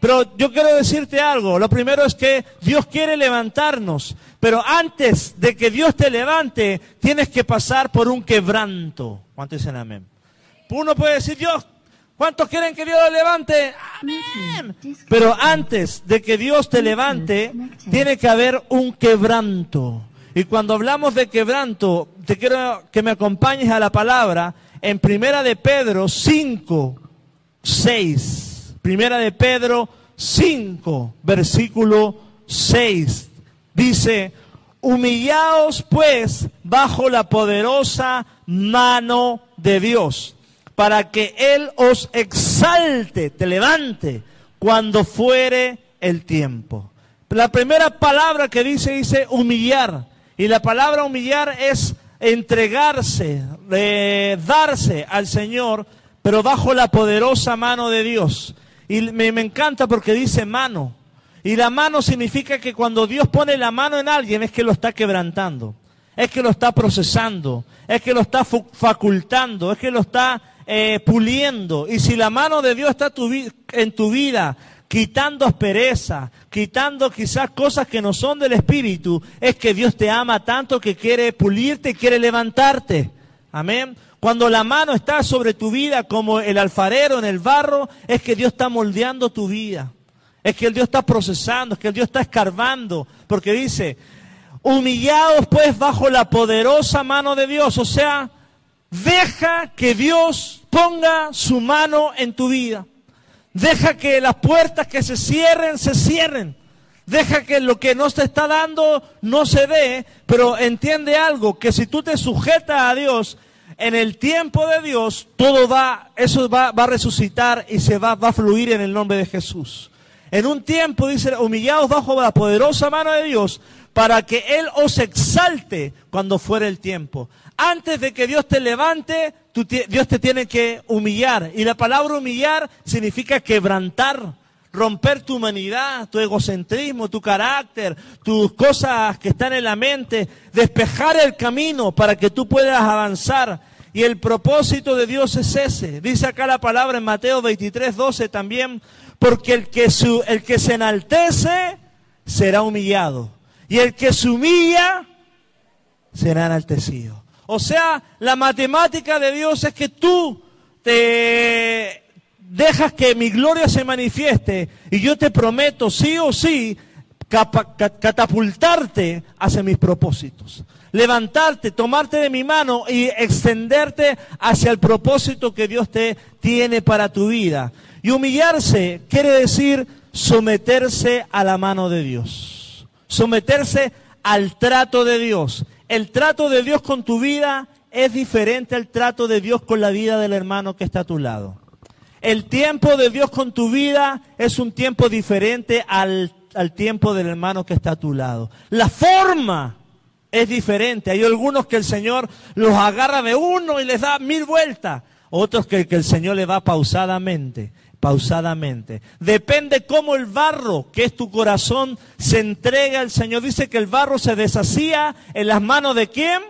Pero yo quiero decirte algo. Lo primero es que Dios quiere levantarnos. Pero antes de que Dios te levante, tienes que pasar por un quebranto. ¿Cuántos dicen amén? Uno puede decir, Dios, ¿cuántos quieren que Dios lo levante? Amén. Pero antes de que Dios te levante, tiene que haber un quebranto. Y cuando hablamos de quebranto, te quiero que me acompañes a la palabra en Primera de Pedro 5, 6. Primera de Pedro 5, versículo 6. Dice, humillaos pues bajo la poderosa mano de Dios, para que Él os exalte, te levante, cuando fuere el tiempo. La primera palabra que dice dice humillar. Y la palabra humillar es entregarse, eh, darse al Señor, pero bajo la poderosa mano de Dios. Y me, encanta porque dice mano. Y la mano significa que cuando Dios pone la mano en alguien es que lo está quebrantando, es que lo está procesando, es que lo está facultando, es que lo está eh, puliendo. Y si la mano de Dios está en tu vida, quitando aspereza, quitando quizás cosas que no son del Espíritu, es que Dios te ama tanto que quiere pulirte quiere levantarte. Amén. Cuando la mano está sobre tu vida como el alfarero en el barro, es que Dios está moldeando tu vida. Es que el Dios está procesando, es que el Dios está escarbando. Porque dice, humillados pues bajo la poderosa mano de Dios. O sea, deja que Dios ponga su mano en tu vida. Deja que las puertas que se cierren, se cierren. Deja que lo que no te está dando no se dé, pero entiende algo, que si tú te sujetas a Dios, en el tiempo de Dios, todo va, eso va, a resucitar y se va, va a fluir en el nombre de Jesús. En un tiempo, dice, humillados bajo la poderosa mano de Dios, para que Él os exalte cuando fuera el tiempo. Antes de que Dios te levante, Dios te tiene que humillar. Y la palabra humillar significa quebrantar, romper tu humanidad, tu egocentrismo, tu carácter, tus cosas que están en la mente, despejar el camino para que tú puedas avanzar. Y el propósito de Dios es ese. Dice acá la palabra en Mateo 23, 12 también, porque el que, el que se enaltece será humillado. Y el que se humilla será enaltecido. O sea, la matemática de Dios es que tú te dejas que mi gloria se manifieste y yo te prometo sí o sí catapultarte hacia mis propósitos levantarte, tomarte de mi mano y extenderte hacia el propósito que Dios te tiene para tu vida. Y humillarse quiere decir someterse a la mano de Dios, someterse al trato de Dios. El trato de Dios con tu vida es diferente al trato de Dios con la vida del hermano que está a tu lado. El tiempo de Dios con tu vida es un tiempo diferente al, al tiempo del hermano que está a tu lado. La forma es diferente. Hay algunos que el Señor los agarra de uno y les da mil vueltas. Otros que, el Señor le va pausadamente, pausadamente. Depende cómo el barro, que es tu corazón, se entrega al Señor. Dice que el barro se deshacía en las manos de quién?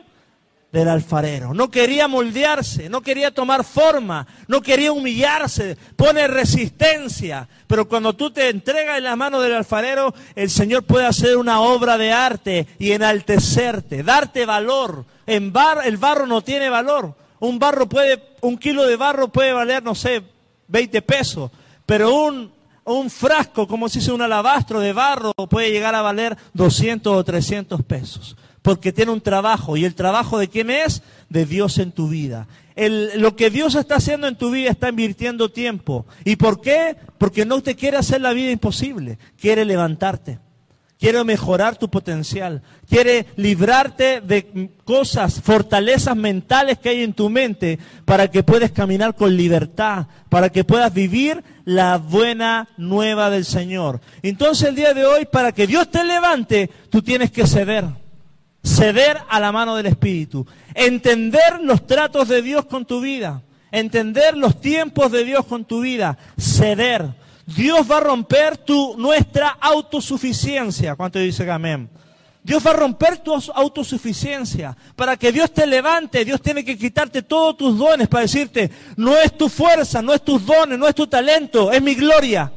Del alfarero. No quería moldearse, no quería tomar forma, no quería humillarse, pone resistencia. Pero cuando tú te entregas en las manos del alfarero, el Señor puede hacer una obra de arte y enaltecerte, darte valor. En bar, el barro no tiene valor. Un barro puede, un kilo de barro puede valer, no sé, 20 pesos. Pero un, un frasco, como si fuese un alabastro de barro, puede llegar a valer 200 o 300 pesos porque tiene un trabajo. ¿Y el trabajo de quién es? De Dios en tu vida. lo que Dios está haciendo en tu vida está invirtiendo tiempo. ¿Y por qué? Porque no te quiere hacer la vida imposible, quiere levantarte. Quiere mejorar tu potencial. Quiere librarte de cosas, fortalezas mentales que hay en tu mente para que puedas caminar con libertad, para que puedas vivir la buena nueva del Señor. Entonces el día de hoy, para que Dios te levante, tú tienes que ceder ceder a la mano del Espíritu, entender los tratos de Dios con tu vida, entender los tiempos de Dios con tu vida, ceder. Dios va a romper tu, nuestra autosuficiencia. ¿Cuánto dice amén? Dios va a romper tu autosuficiencia. Para que Dios te levante, Dios tiene que quitarte todos tus dones para decirte, no es tu fuerza, no es tus dones, no es tu talento, es mi gloria.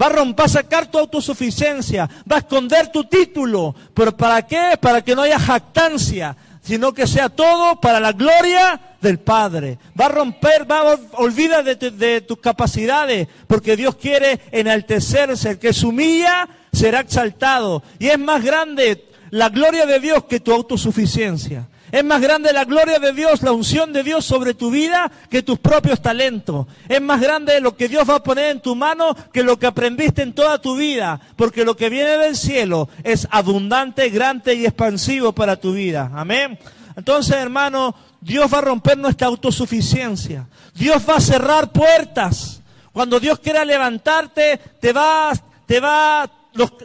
Va a romper, sacar tu autosuficiencia, va a esconder tu título. ¿Pero para qué? Para que no haya jactancia, sino que sea todo para la gloria del Padre. Va a romper, va a olvidar de, de, tus capacidades, porque Dios quiere enaltecerse. El que se humilla será exaltado. Y es más grande la gloria de Dios que tu autosuficiencia. Es más grande la gloria de Dios, la unción de Dios sobre tu vida que tus propios talentos. Es más grande lo que Dios va a poner en tu mano que lo que aprendiste en toda tu vida. Porque lo que viene del cielo es abundante, grande y expansivo para tu vida. Amén. Entonces, hermano, Dios va a romper nuestra autosuficiencia. Dios va a cerrar puertas. Cuando Dios quiera levantarte, te va, te va,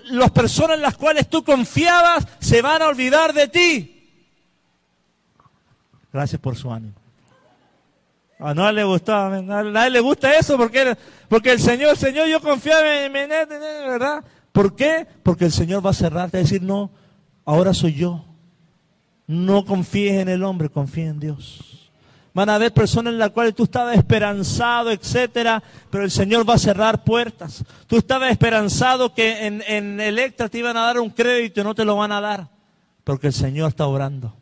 las personas en las cuales tú confiabas se van a olvidar de ti. Gracias por su ánimo. A nadie le gustaba, a nadie le gusta eso porque, porque el Señor, Señor, yo confiaba en, en, ¿verdad? ¿Por qué? Porque el Señor va a cerrarte a decir, no, ahora soy yo. No confíes en el hombre, confía en Dios. Van a haber personas en las cuales tú estabas esperanzado, etcétera, pero el Señor va a cerrar puertas. Tú estabas esperanzado que en, en Electra te iban a dar un crédito y no te lo van a dar, porque el Señor está orando.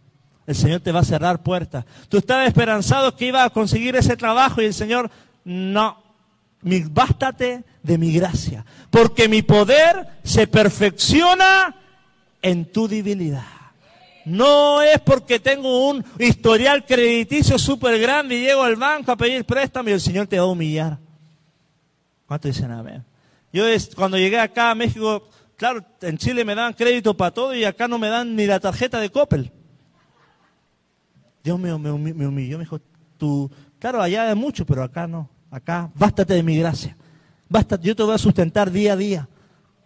El Señor te va a cerrar puertas. Tú estabas esperanzado que iba a conseguir ese trabajo y el Señor, no, bástate de mi gracia, porque mi poder se perfecciona en tu debilidad. No es porque tengo un historial crediticio súper grande y llego al banco a pedir préstamo y el Señor te va a humillar. ¿Cuánto dicen amén? Yo cuando llegué acá a México, claro, en Chile me dan crédito para todo y acá no me dan ni la tarjeta de Coppel. Dios me, humilló, me dijo, tú, claro, allá es mucho, pero acá no. Acá, bástate de mi gracia. Basta, yo te voy a sustentar día a día.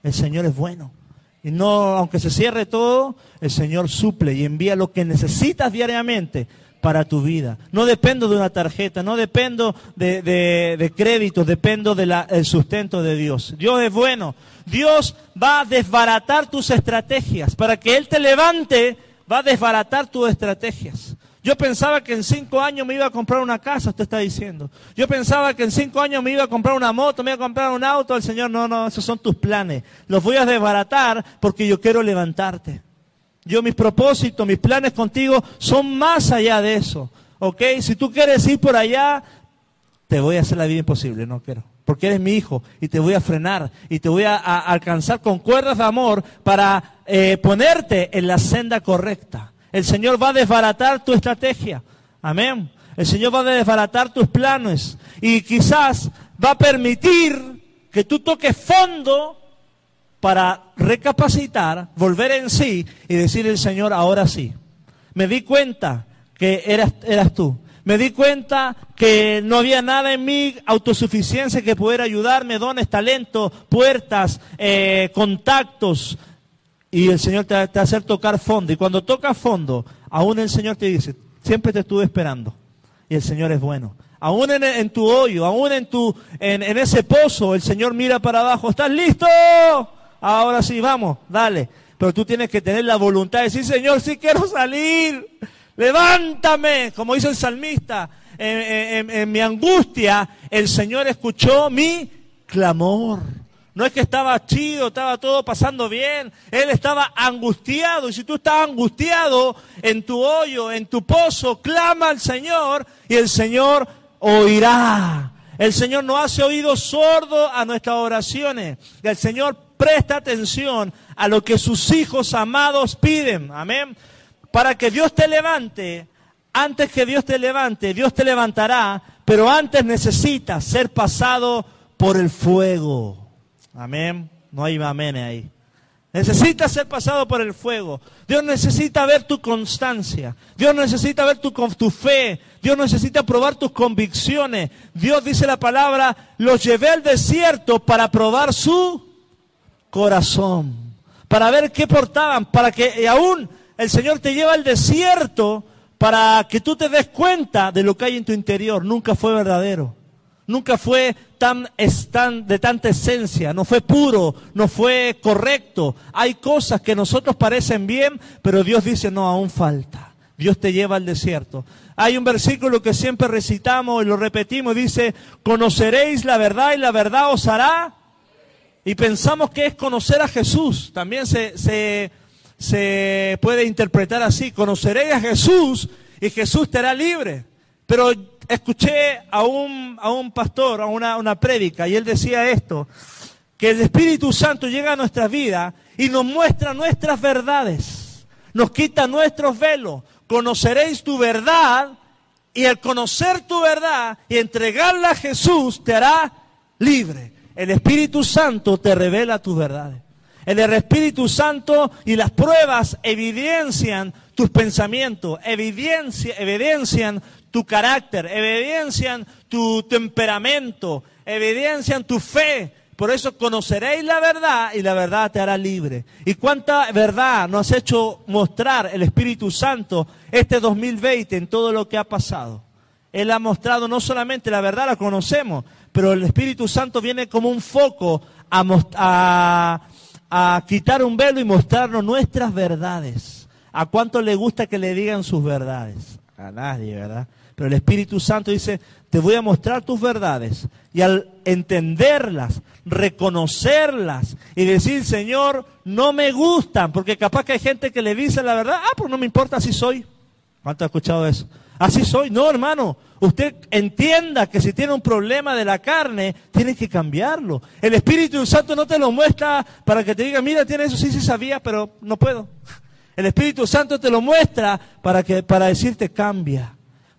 El Señor es bueno. Y no, aunque se cierre todo, el Señor suple y envía lo que necesitas diariamente para tu vida. No dependo de una tarjeta, no dependo de, de, créditos, dependo del sustento de Dios. Dios es bueno. Dios va a desbaratar tus estrategias. Para que Él te levante, va a desbaratar tus estrategias. Yo pensaba que en cinco años me iba a comprar una casa, usted está diciendo. Yo pensaba que en cinco años me iba a comprar una moto, me iba a comprar un auto. El Señor, no, no, esos son tus planes. Los voy a desbaratar porque yo quiero levantarte. Yo mis propósitos, mis planes contigo son más allá de eso. ¿Ok? Si tú quieres ir por allá, te voy a hacer la vida imposible, no quiero. Porque eres mi hijo y te voy a frenar y te voy a, alcanzar con cuerdas de amor para eh, ponerte en la senda correcta. El Señor va a desbaratar tu estrategia. Amén. El Señor va a desbaratar tus planes. Y quizás va a permitir que tú toques fondo para recapacitar, volver en sí y decir el Señor, ahora sí. Me di cuenta que eras, eras tú. Me di cuenta que no había nada en mí, autosuficiencia que pudiera ayudarme, dones, talentos, puertas, eh, contactos, y el Señor te hacer tocar fondo. Y cuando tocas fondo, aún el Señor te dice, siempre te estuve esperando. Y el Señor es bueno. Aún en, tu hoyo, aún en, tu, en ese pozo, el Señor mira para abajo. ¿Estás listo? Ahora sí, vamos, dale. Pero tú tienes que tener la voluntad de decir, Señor, sí quiero salir. Levántame, como dice el salmista. en mi angustia, el Señor escuchó mi clamor. No es que estaba chido, estaba todo pasando bien. Él estaba angustiado. Y si tú estás angustiado en tu hoyo, en tu pozo, clama al Señor y el Señor oirá. El Señor no hace oído sordo a nuestras oraciones. El Señor presta atención a lo que sus hijos amados piden. Amén. Para que Dios te levante, antes que Dios te levante, Dios te levantará, pero antes necesitas ser pasado por el fuego. Amén. No hay amén ahí. Necesita ser pasado por el fuego. Dios necesita ver tu constancia. Dios necesita ver tu, tu fe. Dios necesita probar tus convicciones. Dios dice la palabra, los llevé al desierto para probar su corazón. Para ver qué portaban. Para que aún el Señor te lleva al desierto para que tú te des cuenta de lo que hay en tu interior. Nunca fue verdadero nunca fue tan, de tanta esencia, no fue puro, no fue correcto. Hay cosas que nosotros parecen bien, pero Dios dice, no, aún falta. Dios te lleva al desierto. Hay un versículo que siempre recitamos y lo repetimos, dice, conoceréis la verdad y la verdad os hará. Y pensamos que es conocer a Jesús. También se, se, se puede interpretar así. Conoceré a Jesús y Jesús te hará libre. Pero escuché a un, a un pastor, a una, una prédica, y él decía esto, que el Espíritu Santo llega a nuestra vida y nos muestra nuestras verdades, nos quita nuestros velos. Conoceréis tu verdad y el conocer tu verdad y entregarla a Jesús te hará libre. El Espíritu Santo te revela tus verdades. El Espíritu Santo y las pruebas evidencian tus pensamientos, evidencia, evidencian tu carácter, evidencian tu temperamento, evidencian tu fe. Por eso conoceréis la verdad y la verdad te hará libre. ¿Y cuánta verdad nos ha hecho mostrar el Espíritu Santo este 2020 en todo lo que ha pasado? Él ha mostrado no solamente la verdad, la conocemos, pero el Espíritu Santo viene como un foco a, quitar un velo y mostrarnos nuestras verdades. ¿A cuánto le gusta que le digan sus verdades? A nadie, ¿verdad? Pero el Espíritu Santo dice, te voy a mostrar tus verdades. Y al entenderlas, reconocerlas y decir, Señor, no me gustan, porque capaz que hay gente que le dice la verdad, ah, pues no me importa, así soy. ¿Cuánto ha escuchado eso? Así soy. No, hermano. Usted entienda que si tiene un problema de la carne, tiene que cambiarlo. El Espíritu Santo no te lo muestra para que te diga, mira, tiene eso, sí, sí sabía, pero no puedo. El Espíritu Santo te lo muestra para, que, para decirte, cambia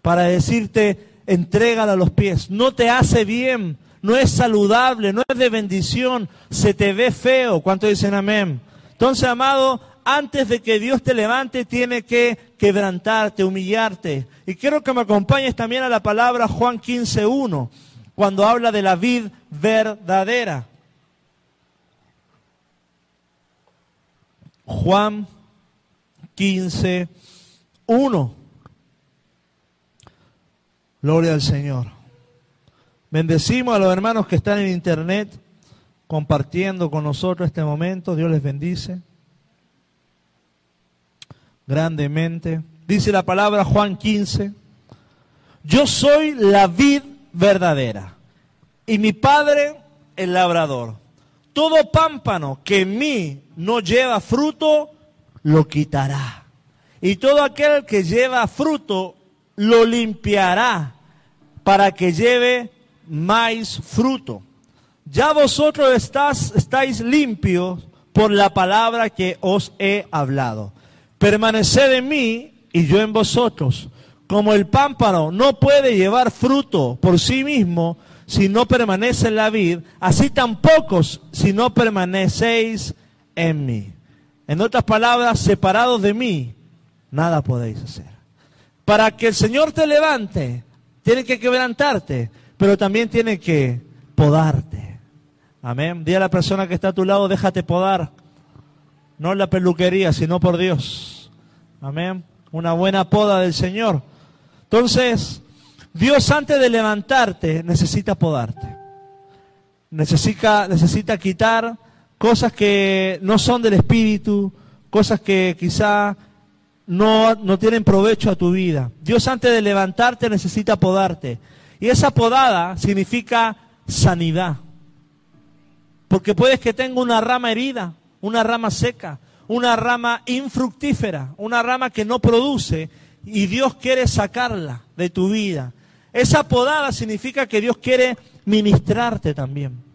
para decirte, entrégala a los pies. No te hace bien, no es saludable, no es de bendición, se te ve feo. ¿Cuánto dicen amén? Entonces, amado, antes de que Dios te levante, tiene que quebrantarte, humillarte. Y quiero que me acompañes también a la palabra Juan 15.1, cuando habla de la vid verdadera. Juan 15.1. Gloria al Señor. Bendecimos a los hermanos que están en internet compartiendo con nosotros este momento. Dios les bendice grandemente. Dice la palabra Juan 15, yo soy la vid verdadera y mi padre el labrador. Todo pámpano que en mí no lleva fruto, lo quitará. Y todo aquel que lleva fruto, lo limpiará para que lleve más fruto. Ya vosotros estáis limpios por la palabra que os he hablado. Permaneced en mí y yo en vosotros. Como el pámpano no puede llevar fruto por sí mismo si no permanece en la vid, así tampoco si no permanecéis en mí. En otras palabras, separados de mí, nada podéis hacer. Para que el Señor te levante, tiene que quebrantarte, pero también tiene que podarte. Amén. Dile a la persona que está a tu lado, déjate podar. No la peluquería, sino por Dios. Amén. Una buena poda del Señor. Entonces, Dios antes de levantarte necesita podarte. Necesita, necesita quitar cosas que no son del Espíritu, cosas que quizá no, no tienen provecho a tu vida. Dios antes de levantarte necesita podarte. Y esa podada significa sanidad. Porque puedes que tenga una rama herida, una rama seca, una rama infructífera, una rama que no produce y Dios quiere sacarla de tu vida. Esa podada significa que Dios quiere ministrarte también.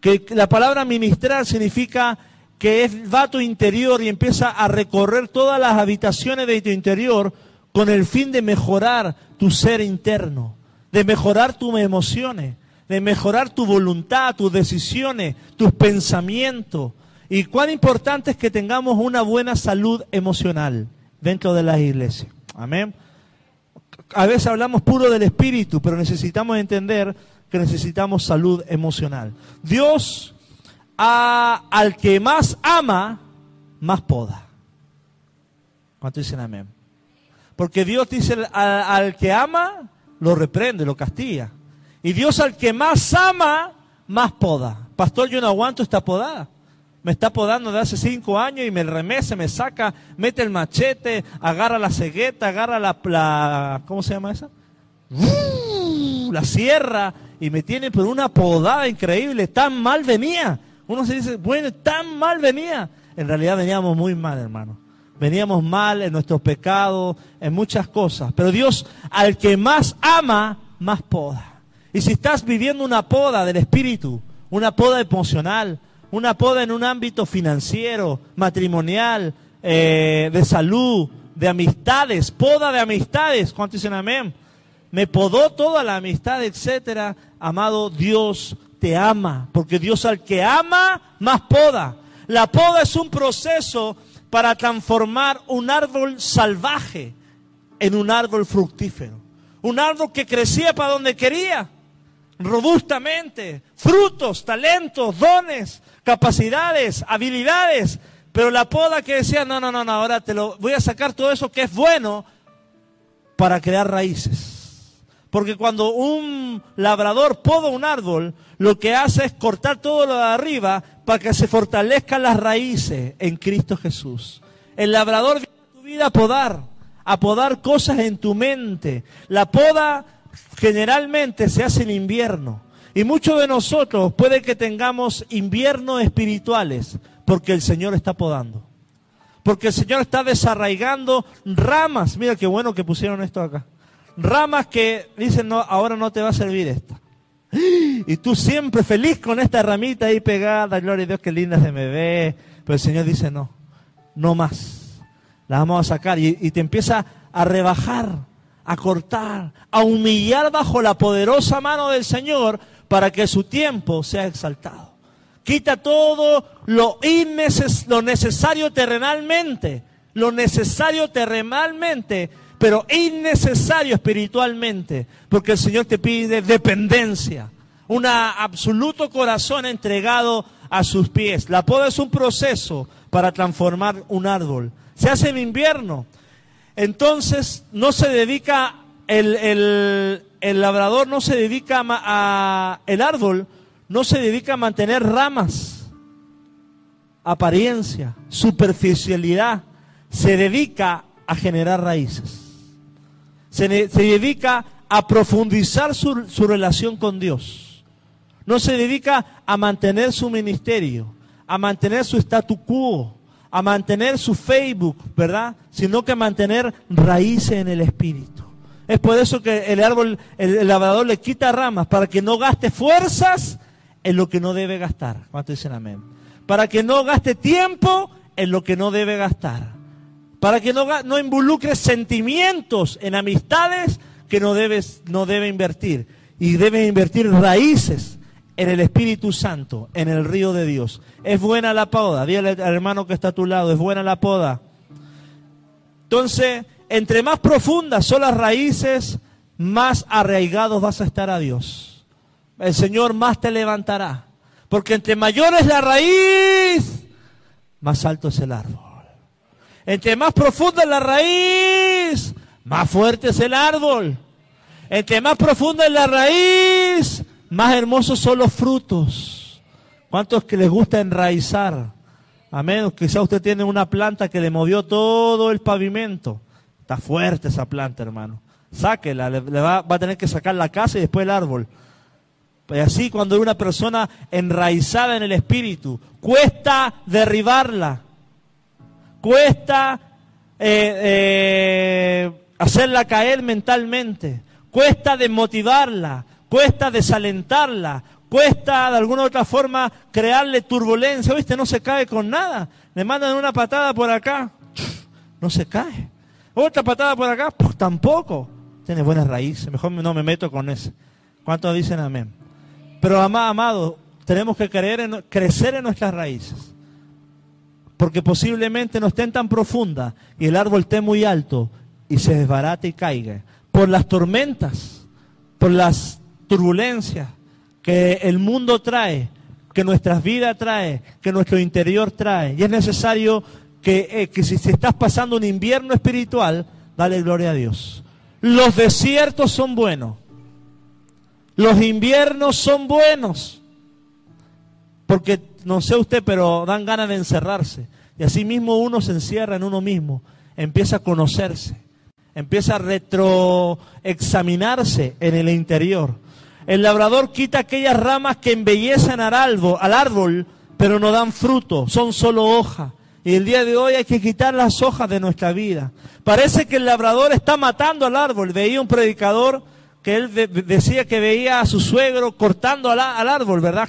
Que la palabra ministrar significa que va a tu interior y empieza a recorrer todas las habitaciones de tu interior con el fin de mejorar tu ser interno, de mejorar tus emociones, de mejorar tu voluntad, tus decisiones, tus pensamientos. Y cuán importante es que tengamos una buena salud emocional dentro de las iglesias. Amén. A veces hablamos puro del espíritu, pero necesitamos entender que necesitamos salud emocional. Dios al que más ama, más poda. ¿Cuánto dicen amén? Porque Dios dice al, que ama, lo reprende, lo castiga. Y Dios al que más ama, más poda. Pastor, yo no aguanto esta podada. Me está podando de hace cinco años y me remece, me saca, mete el machete, agarra la cegueta, agarra la, la ¿cómo se llama esa? La sierra y me tiene por una podada increíble. Tan mal venía. Uno se dice, bueno, tan mal venía. En realidad veníamos muy mal, hermano. Veníamos mal en nuestros pecados, en muchas cosas. Pero Dios, al que más ama, más poda. Y si estás viviendo una poda del Espíritu, una poda emocional, una poda en un ámbito financiero, matrimonial, eh, de salud, de amistades, poda de amistades. ¿Cuántos dicen amén? Me podó toda la amistad, etcétera. Amado Dios te ama, porque Dios al que ama, más poda. La poda es un proceso para transformar un árbol salvaje en un árbol fructífero. Un árbol que crecía para donde quería, robustamente, frutos, talentos, dones, capacidades, habilidades. Pero la poda que decía, no, no, no, no, ahora te lo voy a sacar todo eso que es bueno para crear raíces. Porque cuando un labrador poda un árbol, lo que hace es cortar todo lo de arriba para que se fortalezcan las raíces en Cristo Jesús. El labrador viene a tu vida a podar, a podar cosas en tu mente. La poda generalmente se hace en invierno. Y muchos de nosotros puede que tengamos inviernos espirituales porque el Señor está podando. Porque el Señor está desarraigando ramas. Mira qué bueno que pusieron esto acá. Ramas que dicen, no, ahora no te va a servir esta. Y tú siempre feliz con esta ramita ahí pegada, gloria a Dios, qué linda se me ve. Pero el Señor dice, no, no más. La vamos a sacar y, y te empieza a rebajar, a cortar, a humillar bajo la poderosa mano del Señor para que su tiempo sea exaltado. Quita todo lo, inneces lo necesario terrenalmente, lo necesario terrenalmente pero innecesario espiritualmente, porque el Señor te pide dependencia, un absoluto corazón entregado a sus pies. La poda es un proceso para transformar un árbol. Se hace en invierno. Entonces no se dedica, el, el, labrador no se dedica a, el árbol no se dedica a mantener ramas, apariencia, superficialidad. Se dedica a generar raíces se, dedica a profundizar su, su relación con Dios. No se dedica a mantener su ministerio, a mantener su statu quo, a mantener su Facebook, ¿verdad? Sino que a mantener raíces en el espíritu. Es por eso que el árbol, el, el, labrador le quita ramas para que no gaste fuerzas en lo que no debe gastar. ¿Cuánto dicen amén? Para que no gaste tiempo en lo que no debe gastar para que no, no involucres sentimientos en amistades que no debes no debe invertir y debes invertir raíces en el Espíritu Santo, en el río de Dios. Es buena la poda, dile al hermano que está a tu lado, es buena la poda. Entonces, entre más profundas son las raíces, más arraigados vas a estar a Dios. El Señor más te levantará. Porque entre mayor es la raíz, más alto es el árbol. Entre más profunda es la raíz, más fuerte es el árbol. Entre más profunda es la raíz, más hermosos son los frutos. ¿Cuántos que les gusta enraizar? Amén. Quizá usted tiene una planta que le movió todo el pavimento. Está fuerte esa planta, hermano. Sáquela, le, va, va, a tener que sacar la casa y después el árbol. Y así cuando hay una persona enraizada en el espíritu, cuesta derribarla. Cuesta eh, eh, hacerla caer mentalmente. Cuesta desmotivarla. Cuesta desalentarla. Cuesta de alguna u otra forma crearle turbulencia. ¿Viste? No se cae con nada. Le mandan una patada por acá. No se cae. Otra patada por acá. Pues tampoco. Tiene buenas raíces. Mejor no me meto con ese. ¿Cuántos dicen amén? Pero amado, tenemos que creer en, crecer en nuestras raíces porque posiblemente no estén tan profundas y el árbol esté muy alto y se desbarate y caiga. Por las tormentas, por las turbulencias que el mundo trae, que nuestras vidas trae, que nuestro interior trae. Y es necesario que, eh, que si, si estás pasando un invierno espiritual, dale gloria a Dios. Los desiertos son buenos. Los inviernos son buenos. Porque no sé usted, pero dan ganas de encerrarse. Y así mismo uno se encierra en uno mismo, empieza a conocerse, empieza a retroexaminarse en el interior. El labrador quita aquellas ramas que embellecen al árbol, al árbol pero no dan fruto, son solo hoja. Y el día de hoy hay que quitar las hojas de nuestra vida. Parece que el labrador está matando al árbol. Veía un predicador que él decía que veía a su suegro cortando al, árbol, ¿verdad?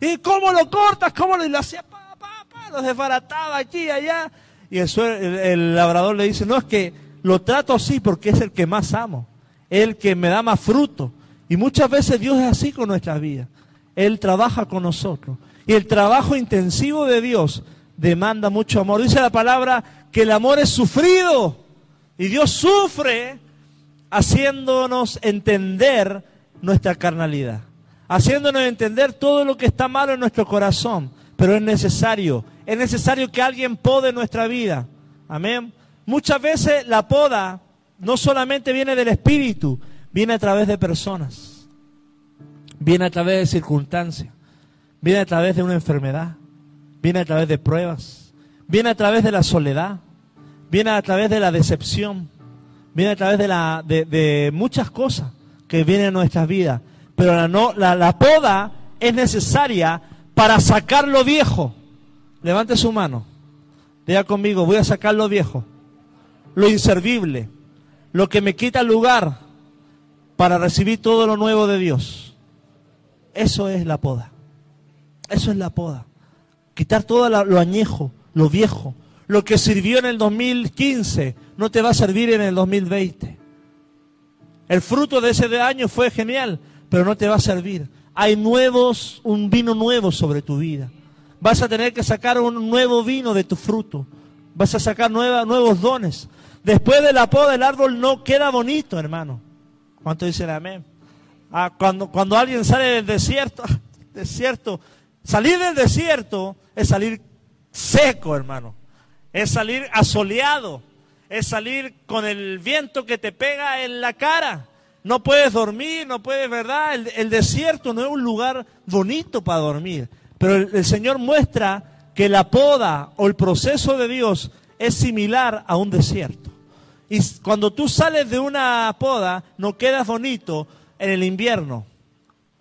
¿Y cómo lo cortas? ¿Cómo lo, y lo hacía? Pa, pa, desbarataba aquí y allá. Y el, el, labrador le dice, no, es que lo trato así porque es el que más amo, el que me da más fruto. Y muchas veces Dios es así con nuestras vidas. Él trabaja con nosotros. Y el trabajo intensivo de Dios demanda mucho amor. Dice la palabra que el amor es sufrido. Y Dios sufre haciéndonos entender nuestra carnalidad. Haciéndonos entender todo lo que está malo en nuestro corazón. Pero es necesario. Es necesario que alguien pode nuestra vida. Amén. Muchas veces la poda no solamente viene del Espíritu, viene a través de personas. Viene a través de circunstancias. Viene a través de una enfermedad viene a través de pruebas, viene a través de la soledad, viene a través de la decepción, viene a través de, la, de, muchas cosas que vienen en nuestras vidas. Pero la, no, la, la poda es necesaria para sacar lo viejo. Levante su mano. Diga conmigo, voy a sacar lo viejo, lo inservible, lo que me quita lugar para recibir todo lo nuevo de Dios. Eso es la poda. Eso es la poda. Quitar todo lo añejo, lo viejo. Lo que sirvió en el 2015 no te va a servir en el 2020. El fruto de ese año fue genial, pero no te va a servir. Hay nuevos, un vino nuevo sobre tu vida. Vas a tener que sacar un nuevo vino de tu fruto. Vas a sacar nuevos dones. Después de la poda, el árbol no queda bonito, hermano. ¿Cuánto dicen amén? Ah, cuando, cuando alguien sale del desierto, desierto, salir del desierto es salir seco, hermano. Es salir asoleado. Es salir con el viento que te pega en la cara. No puedes dormir, no puedes, ¿verdad? El, desierto no es un lugar bonito para dormir. Pero el, Señor muestra que la poda o el proceso de Dios es similar a un desierto. Y cuando tú sales de una poda, no quedas bonito en el invierno.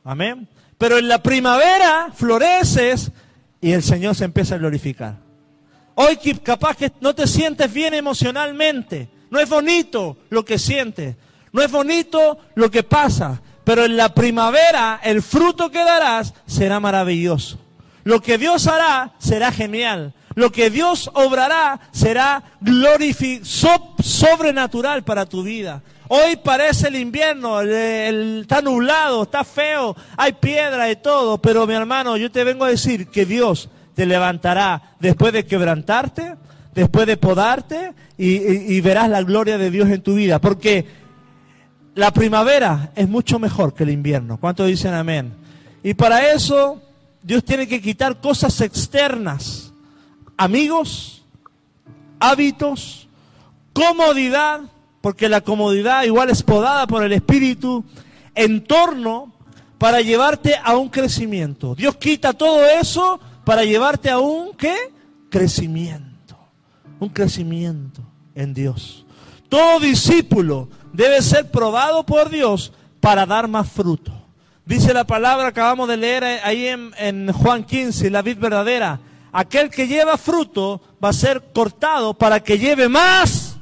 Amén. Pero en la primavera floreces y el Señor se empieza a glorificar. Hoy capaz que no te sientes bien emocionalmente. No es bonito lo que sientes. No es bonito lo que pasa. Pero en la primavera el fruto que darás será maravilloso. Lo que Dios hará será genial. Lo que Dios obrará será sobrenatural para tu vida. Hoy parece el invierno, está nublado, está feo, hay piedra y todo, pero mi hermano, yo te vengo a decir que Dios te levantará después de quebrantarte, después de podarte y, verás la gloria de Dios en tu vida, porque la primavera es mucho mejor que el invierno. ¿Cuántos dicen amén? Y para eso Dios tiene que quitar cosas externas, amigos, hábitos, comodidad, porque la comodidad igual es podada por el Espíritu, entorno para llevarte a un crecimiento. Dios quita todo eso para llevarte a un ¿qué? Crecimiento. Un crecimiento en Dios. Todo discípulo debe ser probado por Dios para dar más fruto. Dice la palabra, acabamos de leer ahí en, en Juan 15, la vid verdadera. Aquel que lleva fruto va a ser cortado para que lleve más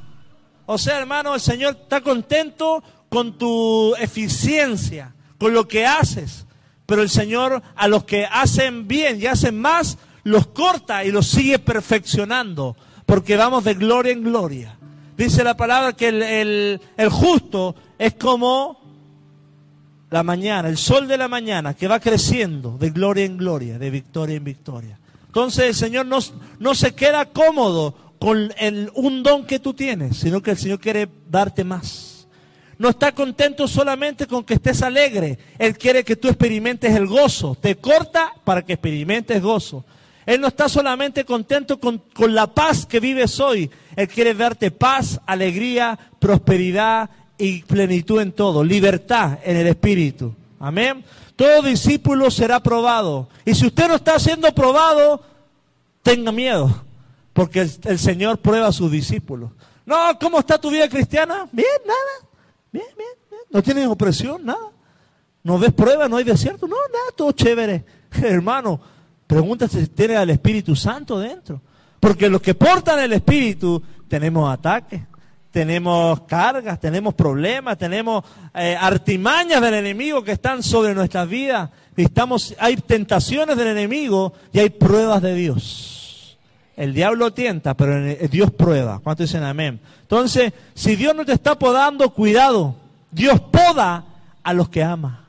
o sea, hermano, el Señor está contento con tu eficiencia, con lo que haces. Pero el Señor a los que hacen bien y hacen más, los corta y los sigue perfeccionando. Porque vamos de gloria en gloria. Dice la palabra que el, el justo es como la mañana, el sol de la mañana, que va creciendo de gloria en gloria, de victoria en victoria. Entonces el Señor no, no se queda cómodo con el, un don que tú tienes, sino que el Señor quiere darte más. No está contento solamente con que estés alegre. Él quiere que tú experimentes el gozo. Te corta para que experimentes gozo. Él no está solamente contento con, la paz que vives hoy. Él quiere darte paz, alegría, prosperidad y plenitud en todo. Libertad en el Espíritu. Amén. Todo discípulo será probado. Y si usted no está siendo probado, tenga miedo. Porque el, Señor prueba a sus discípulos. No, ¿cómo está tu vida cristiana? Bien, nada. Bien, bien, bien. No tienes opresión, nada. No ves prueba, no hay desierto. No, nada, todo chévere. Hermano, Pregúntate si tiene al Espíritu Santo dentro. Porque los que portan el Espíritu tenemos ataques, tenemos cargas, tenemos problemas, tenemos eh, artimañas del enemigo que están sobre nuestras vidas. Estamos, hay tentaciones del enemigo y hay pruebas de Dios. El diablo tienta, pero Dios prueba. ¿Cuántos dicen amén? Entonces, si Dios no te está podando, cuidado. Dios poda a los que ama.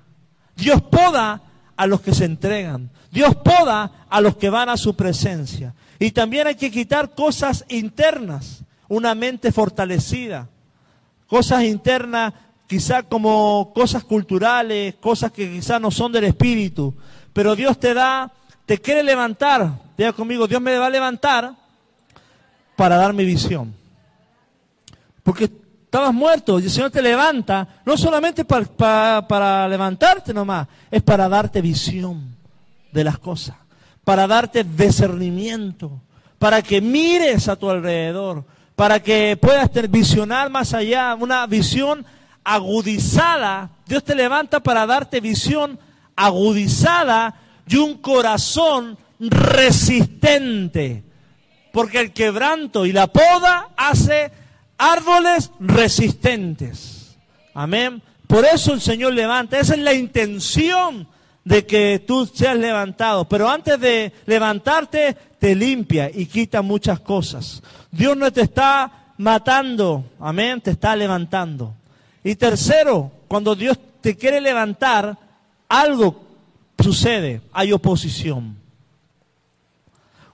Dios poda a los que se entregan. Dios poda a los que van a su presencia. Y también hay que quitar cosas internas, una mente fortalecida. Cosas internas, quizá como cosas culturales, cosas que quizá no son del espíritu. Pero Dios te da, te quiere levantar. Diga conmigo, Dios me va a levantar para dar mi visión. Porque estabas muerto y el Señor te levanta, no solamente para, levantarte nomás, es para darte visión de las cosas, para darte discernimiento, para que mires a tu alrededor, para que puedas visionar más allá, una visión agudizada. Dios te levanta para darte visión agudizada y un corazón resistente. Porque el quebranto y la poda hace árboles resistentes. Amén. Por eso el Señor levanta. Esa es la intención de que tú seas levantado. Pero antes de levantarte, te limpia y quita muchas cosas. Dios no te está matando. Amén. Te está levantando. Y tercero, cuando Dios te quiere levantar, algo sucede. Hay oposición.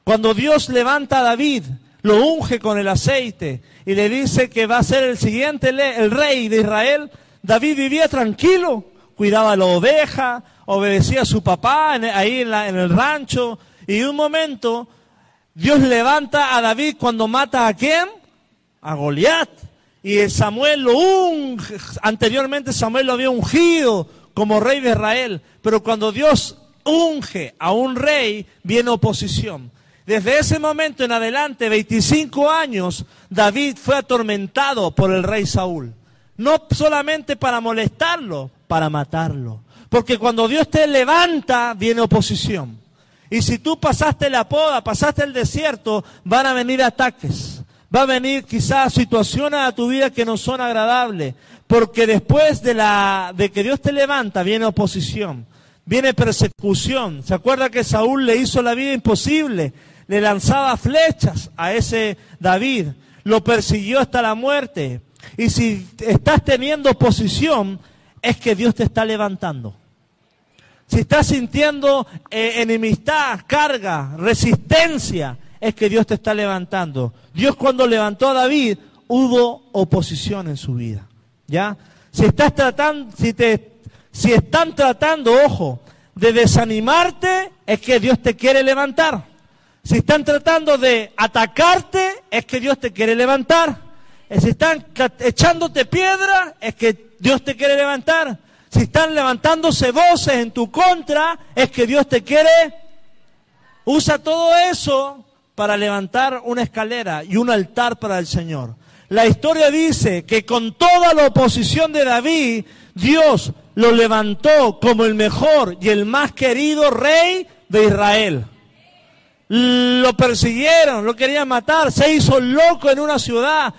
Cuando Dios levanta a David, lo unge con el aceite y le dice que va a ser el siguiente el rey de Israel, David vivía tranquilo, cuidaba la oveja, obedecía a su papá ahí en, en el rancho y un momento Dios levanta a David cuando mata a quién? A Goliat. Y Samuel lo unge, anteriormente Samuel lo había ungido como rey de Israel, pero cuando Dios unge a un rey, viene oposición. Desde ese momento en adelante, 25 años, David fue atormentado por el rey Saúl. No solamente para molestarlo, para matarlo. Porque cuando Dios te levanta, viene oposición. Y si tú pasaste la poda, pasaste el desierto, van a venir ataques. Va a venir quizás situaciones a tu vida que no son agradables. Porque después de, que Dios te levanta, viene oposición. Viene persecución. ¿Se acuerda que Saúl le hizo la vida imposible? le lanzaba flechas a ese David, lo persiguió hasta la muerte. Y si estás teniendo oposición, es que Dios te está levantando. Si estás sintiendo eh, enemistad, carga, resistencia, es que Dios te está levantando. Dios cuando levantó a David, hubo oposición en su vida. ¿Ya? Si estás tratando, si te, si están tratando, ojo, de desanimarte, es que Dios te quiere levantar. Si están tratando de atacarte, es que Dios te quiere levantar. Eh, si están echándote piedra, es que Dios te quiere levantar. Si están levantándose voces en tu contra, es que Dios te quiere. Usa todo eso para levantar una escalera y un altar para el Señor. La historia dice que con toda la oposición de David, Dios lo levantó como el mejor y el más querido rey de Israel lo persiguieron, lo querían matar, se hizo loco en una ciudad,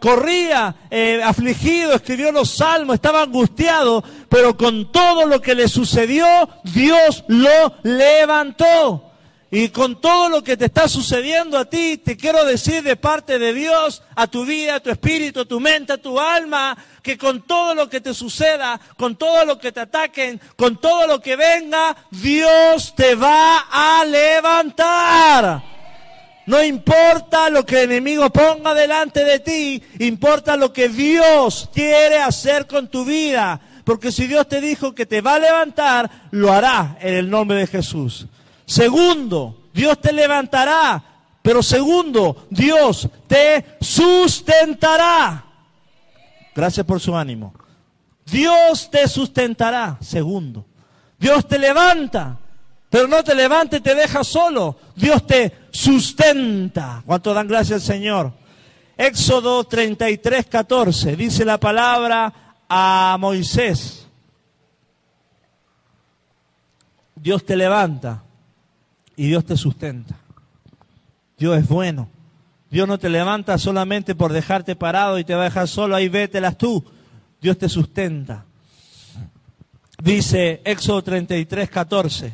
corría eh, afligido, escribió los salmos, estaba angustiado, pero con todo lo que le sucedió, Dios lo levantó. Y con todo lo que te está sucediendo a ti, te quiero decir de parte de Dios, a tu vida, a tu espíritu, a tu mente, a tu alma, que con todo lo que te suceda, con todo lo que te ataquen, con todo lo que venga, Dios te va a levantar. No importa lo que el enemigo ponga delante de ti, importa lo que Dios quiere hacer con tu vida. Porque si Dios te dijo que te va a levantar, lo hará en el nombre de Jesús. Segundo, Dios te levantará. Pero segundo, Dios te sustentará. Gracias por su ánimo. Dios te sustentará. Segundo, Dios te levanta. Pero no te levanta y te deja solo. Dios te sustenta. ¿Cuánto dan gracias al Señor? Éxodo 33, 14. Dice la palabra a Moisés. Dios te levanta y Dios te sustenta. Dios es bueno. Dios no te levanta solamente por dejarte parado y te va a dejar solo, ahí vételas tú. Dios te sustenta. Dice Éxodo 33, 14.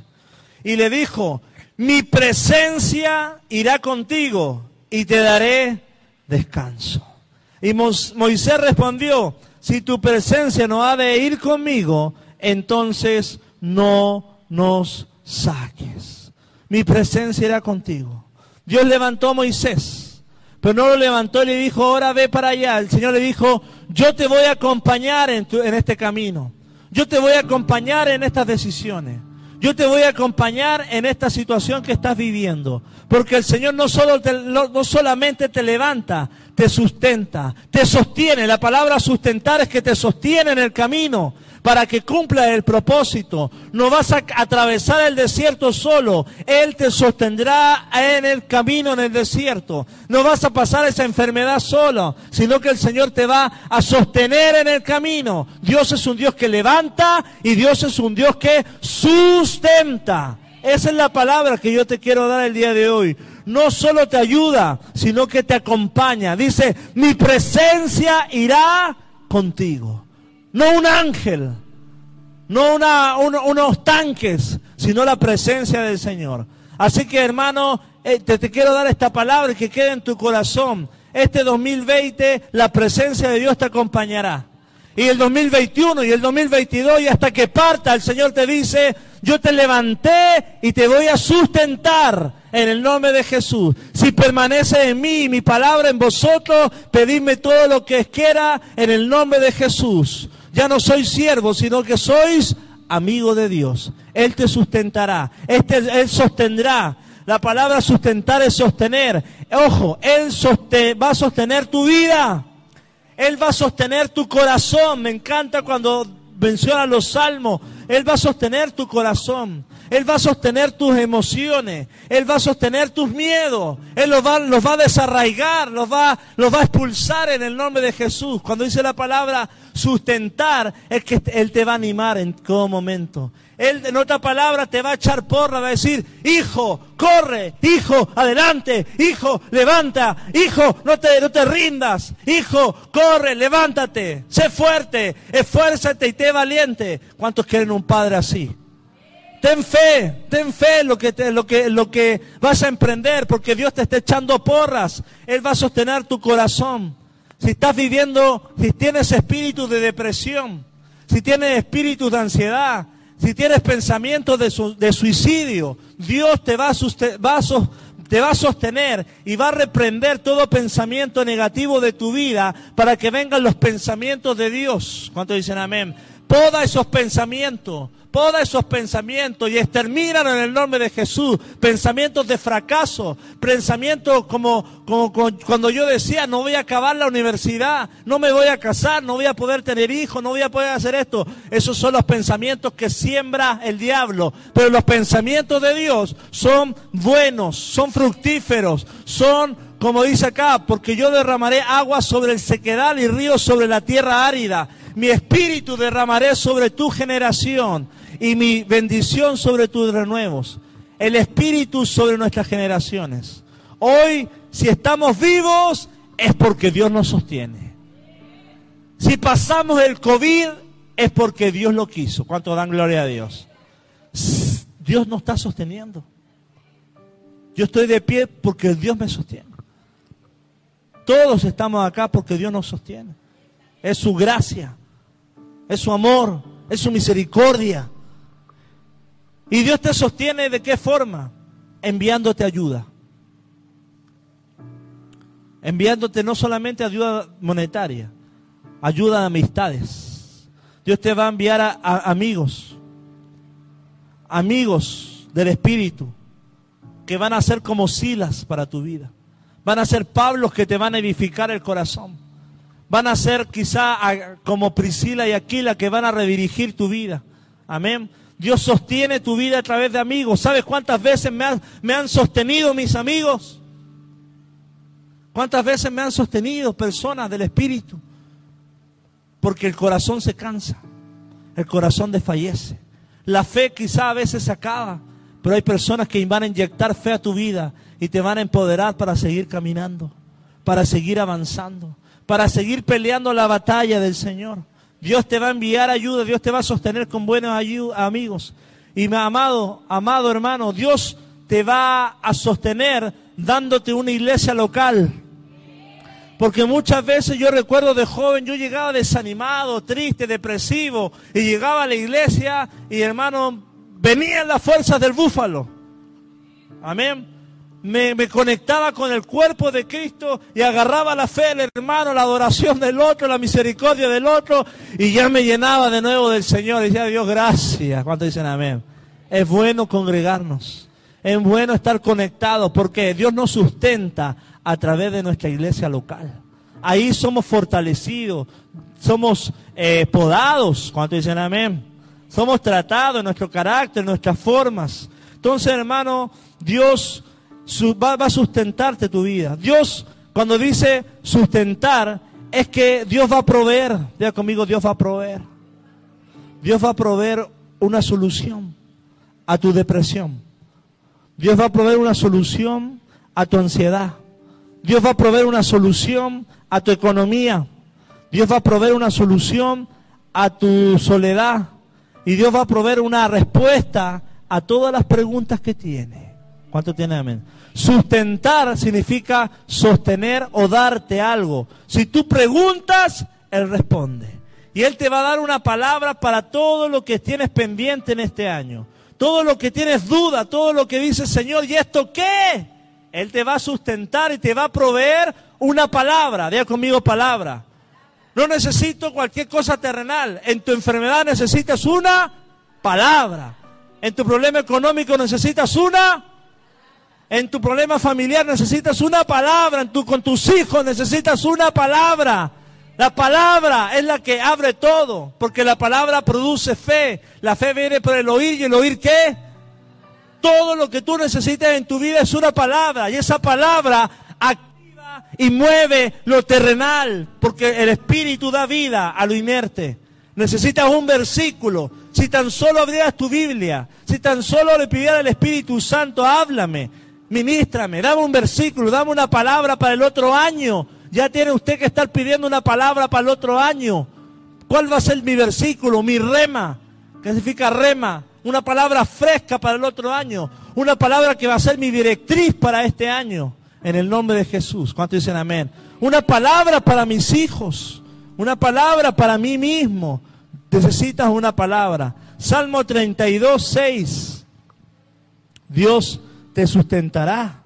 Y le dijo, mi presencia irá contigo y te daré descanso. Y Moisés respondió, si tu presencia no ha de ir conmigo, entonces no nos saques. Mi presencia irá contigo. Dios levantó a Moisés, pero no lo levantó y le dijo, ahora ve para allá. El Señor le dijo, yo te voy a acompañar en, en este camino. Yo te voy a acompañar en estas decisiones. Yo te voy a acompañar en esta situación que estás viviendo. Porque el Señor no, solo no, solamente te levanta, te sustenta, te sostiene. La palabra sustentar es que te sostiene en el camino para que cumpla el propósito. No vas a atravesar el desierto solo. Él te sostendrá en el camino en el desierto. No vas a pasar esa enfermedad solo, sino que el Señor te va a sostener en el camino. Dios es un Dios que levanta y Dios es un Dios que sustenta. Esa es la palabra que yo te quiero dar el día de hoy no solo te ayuda, sino que te acompaña. Dice, mi presencia irá contigo no un ángel, no una, unos tanques, sino la presencia del Señor. Así que hermano, eh, te, te quiero dar esta palabra que quede en tu corazón. Este 2020 la presencia de Dios te acompañará. Y el 2021 y el 2022 y hasta que parta el Señor te dice, yo te levanté y te voy a sustentar en el nombre de Jesús. Si permanece en mí y mi palabra en vosotros, pedidme todo lo que quiera en el nombre de Jesús. Ya no sois siervo, sino que sois amigo de Dios. Él te sustentará, este, Él sostendrá. La palabra sustentar es sostener. Ojo, Él va a sostener tu vida. Él va a sostener tu corazón. Me encanta cuando menciona los salmos. Él va a sostener tu corazón. Él va a sostener tus emociones, Él va a sostener tus miedos, Él los va, los va a desarraigar, los va, los va a expulsar en el nombre de Jesús. Cuando dice la palabra sustentar, es que Él te va a animar en todo momento. Él, en otra palabra, te va a echar porra, va a decir, hijo, corre, hijo, adelante, hijo, levanta, hijo, no te, no te rindas, hijo, corre, levántate, sé fuerte, esfuérzate y te valiente. ¿Cuántos quieren un padre así? Ten fe, ten fe lo que, lo, que, lo que vas a emprender, porque Dios te está echando porras. Él va a sostener tu corazón. Si estás viviendo, si tienes espíritu de depresión, si tienes espíritu de ansiedad, si tienes pensamientos de, suicidio, Dios te va, a va te va a sostener y va a reprender todo pensamiento negativo de tu vida para que vengan los pensamientos de Dios. ¿Cuántos dicen amén? Poda esos pensamientos Poda esos pensamientos y exterminan en el nombre de Jesús. Pensamientos de fracaso, pensamientos como, como, cuando yo decía, no voy a acabar la universidad, no me voy a casar, no voy a poder tener hijos, no voy a poder hacer esto. Esos son los pensamientos que siembra el diablo. Pero los pensamientos de Dios son buenos, son fructíferos, son como dice acá, porque yo derramaré agua sobre el sequedal y ríos sobre la tierra árida. Mi espíritu derramaré sobre tu generación y mi bendición sobre tus renuevos. El Espíritu sobre nuestras generaciones. Hoy, si estamos vivos, es porque Dios nos sostiene. Si pasamos el COVID, es porque Dios lo quiso. ¿Cuánto dan gloria a Dios? Dios nos está sosteniendo. Yo estoy de pie porque Dios me sostiene. Todos estamos acá porque Dios nos sostiene. Es su gracia, es su amor, es su misericordia. Y Dios te sostiene de qué forma? Enviándote ayuda. Enviándote no solamente ayuda monetaria, ayuda de amistades. Dios te va a enviar a, amigos, amigos del Espíritu, que van a ser como silas para tu vida. Van a ser Pablos que te van a edificar el corazón. Van a ser quizá como Priscila y Aquila que van a redirigir tu vida. Amén. Dios sostiene tu vida a través de amigos. ¿Sabes cuántas veces me han, me han sostenido mis amigos? ¿Cuántas veces me han sostenido personas del Espíritu? Porque el corazón se cansa, el corazón desfallece. La fe quizá a veces se acaba, Pero hay personas que van a inyectar fe a tu vida y te van a empoderar para seguir caminando, para seguir avanzando, para seguir peleando la batalla del Señor. Dios te va a enviar ayuda, Dios te va a sostener con buenos amigos. Y mi amado, amado hermano, Dios te va a sostener dándote una iglesia local. Porque muchas veces yo recuerdo de joven, yo llegaba desanimado, triste, depresivo, y llegaba a la iglesia y hermano, venían las fuerzas del búfalo. Amén. Me, conectaba con el cuerpo de Cristo y agarraba la fe del hermano, la adoración del otro, la misericordia del otro, y ya me llenaba de nuevo del Señor. Y decía, Dios, gracias. ¿Cuántos dicen amén? Es bueno congregarnos. Es bueno estar conectados porque Dios nos sustenta a través de nuestra iglesia local. Ahí somos fortalecidos, somos eh, podados, cuando dicen amén. Somos tratados en nuestro carácter, en nuestras formas. Entonces, hermano, Dios va, a sustentarte tu vida. Dios, cuando dice sustentar, es que Dios va a proveer. Diga conmigo, Dios va a proveer. Dios va a proveer una solución a tu depresión. Dios va a proveer una solución a tu ansiedad. Dios va a proveer una solución a tu economía. Dios va a proveer una solución a tu soledad. Y Dios va a proveer una respuesta a todas las preguntas que tiene. ¿Cuánto tiene amén? Sustentar significa sostener o darte algo. Si tú preguntas, Él responde. Y Él te va a dar una palabra para todo lo que tienes pendiente en este año todo lo que tienes duda, todo lo que dices, Señor, ¿y esto qué? Él te va a sustentar y te va a proveer una palabra. Diga conmigo palabra. No necesito cualquier cosa terrenal. En tu enfermedad necesitas una palabra. En tu problema económico necesitas una. En tu problema familiar necesitas una palabra. En tu, con tus hijos necesitas una palabra. La palabra es la que abre todo, porque la palabra produce fe. La fe viene por el oír y el oír qué? Todo lo que tú necesitas en tu vida es una palabra y esa palabra activa y mueve lo terrenal, porque el Espíritu da vida a lo inerte. Necesitas un versículo. Si tan solo abrieras tu Biblia, si tan solo le pidieras al Espíritu Santo, háblame, ministrame, dame un versículo, dame una palabra para el otro año ya tiene usted que estar pidiendo una palabra para el otro año. ¿Cuál va a ser mi versículo, mi rema? ¿Qué significa rema? Una palabra fresca para el otro año. Una palabra que va a ser mi directriz para este año. En el nombre de Jesús. ¿Cuánto dicen amén? Una palabra para mis hijos. Una palabra para mí mismo. Necesitas una palabra. Salmo 32, 6. Dios te sustentará.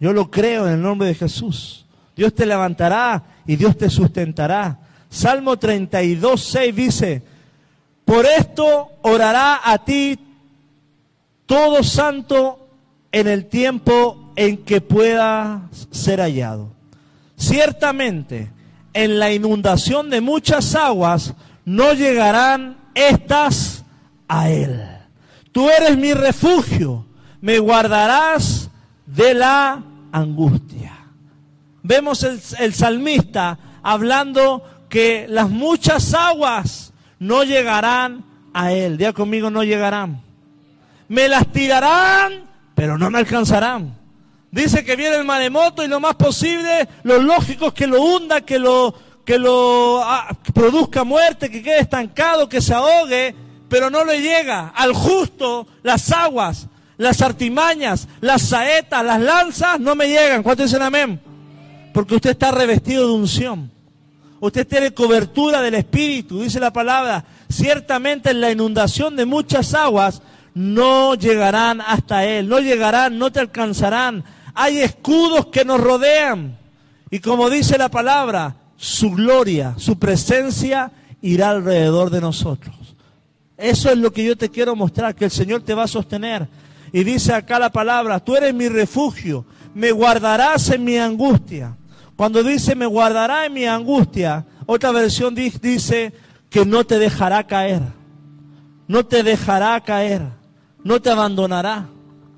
Yo lo creo en el nombre de Jesús. Dios te levantará y Dios te sustentará. Salmo 32, 6 dice, por esto orará a ti todo santo en el tiempo en que pueda ser hallado. Ciertamente, en la inundación de muchas aguas no llegarán estas a él. Tú eres mi refugio, me guardarás de la angustia vemos el, salmista hablando que las muchas aguas no llegarán a él. Día conmigo, no llegarán. Me las tirarán, pero no me alcanzarán. Dice que viene el maremoto y lo más posible, lo lógico es que lo hunda, que lo, que lo ah, produzca muerte, que quede estancado, que se ahogue, pero no le llega al justo las aguas, las artimañas, las saetas, las lanzas, no me llegan. ¿Cuántos dicen amén? Porque usted está revestido de unción. Usted tiene cobertura del Espíritu, dice la palabra. Ciertamente en la inundación de muchas aguas no llegarán hasta Él, no llegarán, no te alcanzarán. Hay escudos que nos rodean. Y como dice la palabra, su gloria, su presencia irá alrededor de nosotros. Eso es lo que yo te quiero mostrar, que el Señor te va a sostener. Y dice acá la palabra, tú eres mi refugio, me guardarás en mi angustia. Cuando dice me guardará en mi angustia, otra versión dice que no te dejará caer. No te dejará caer. No te abandonará.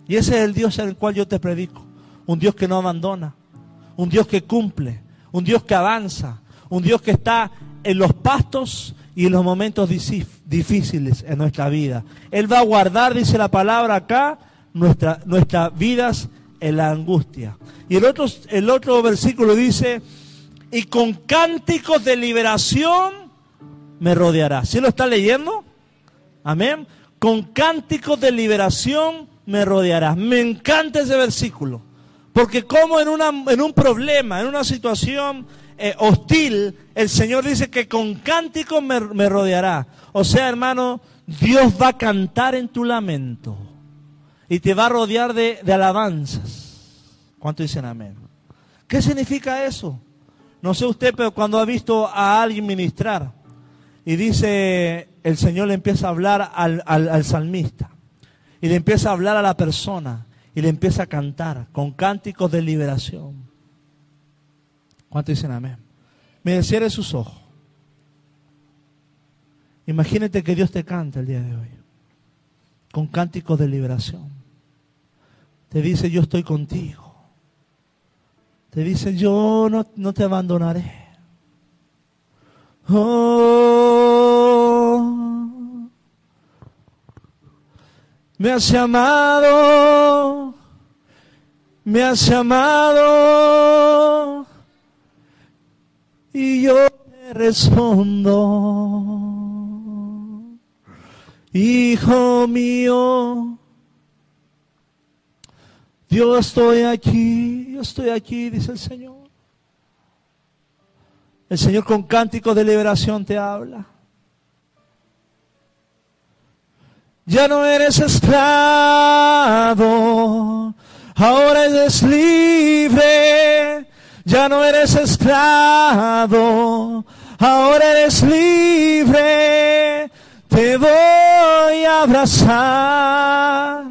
Y ese es el Dios el cual yo te predico. Un Dios que no abandona. Un Dios que cumple. Un Dios que avanza. Un Dios que está en los pastos y en los momentos difíciles en nuestra vida. Él va a guardar, dice la palabra acá, nuestra, nuestras vidas en la angustia. Y el otro, el otro versículo dice, y con cánticos de liberación me rodeará. ¿Sí lo está leyendo? Amén. Con cánticos de liberación me rodeará. Me encanta ese versículo. Porque como en, una, en un problema, en una situación eh, hostil, el Señor dice que con cánticos me, rodeará. O sea, hermano, Dios va a cantar en tu lamento y te va a rodear de, alabanzas. ¿Cuánto dicen amén? ¿Qué significa eso? No sé usted, pero cuando ha visto a alguien ministrar y dice, el Señor le empieza a hablar al salmista y le empieza a hablar a la persona y le empieza a cantar con cánticos de liberación. ¿Cuánto dicen amén? Me cierre sus ojos. Imagínate que Dios te canta el día de hoy con cánticos de liberación. Te dice, yo estoy contigo. Te dice, yo no, no te abandonaré. Oh, me has llamado, me has llamado y yo te respondo, hijo mío, yo estoy aquí, yo estoy aquí, dice el Señor. El Señor con cántico de liberación te habla. Ya no eres esclavo, ahora eres libre. Ya no eres esclavo, ahora eres libre. Te voy a abrazar,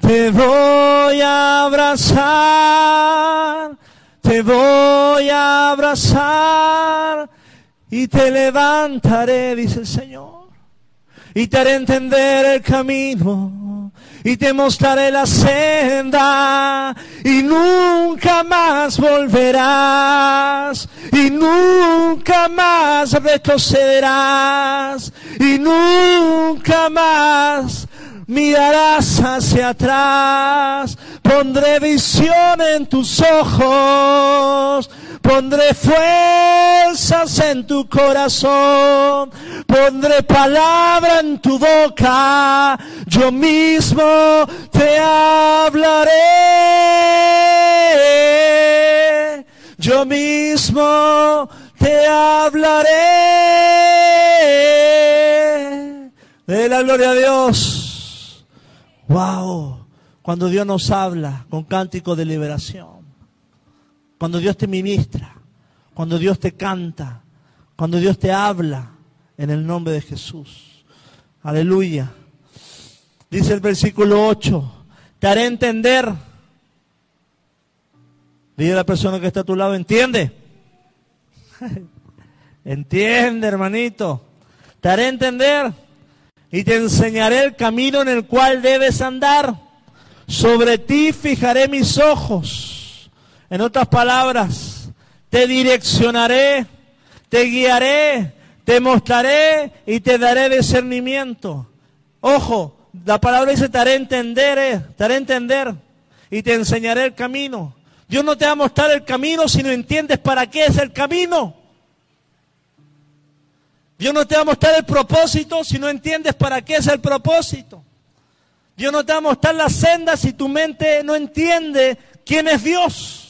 te voy a abrazar, te voy a abrazar y te levantaré, dice el Señor y te haré entender el camino y te mostraré la senda y nunca más volverás y nunca más retrocederás y nunca más mirarás hacia atrás, pondré visión en tus ojos, pondré fuerzas en tu corazón, pondré palabra en tu boca, yo mismo te hablaré, yo mismo te hablaré. De la gloria a Dios. Wow, cuando Dios nos habla con cántico de liberación, cuando Dios te ministra, cuando Dios te canta, cuando Dios te habla en el nombre de Jesús. Aleluya. Dice el versículo 8, te haré entender. Dile a la persona que está a tu lado, entiende. entiende, hermanito. Te haré entender y te enseñaré el camino en el cual debes andar. Sobre ti fijaré mis ojos. En otras palabras, te direccionaré, te guiaré, te mostraré y te daré discernimiento. Ojo, la palabra dice te haré entender, eh, te haré entender y te enseñaré el camino. Dios no te va a mostrar el camino si no entiendes para qué es el camino. Dios no te va a mostrar el propósito si no entiendes para qué es el propósito. Dios no te va a mostrar la senda si tu mente no entiende quién es Dios.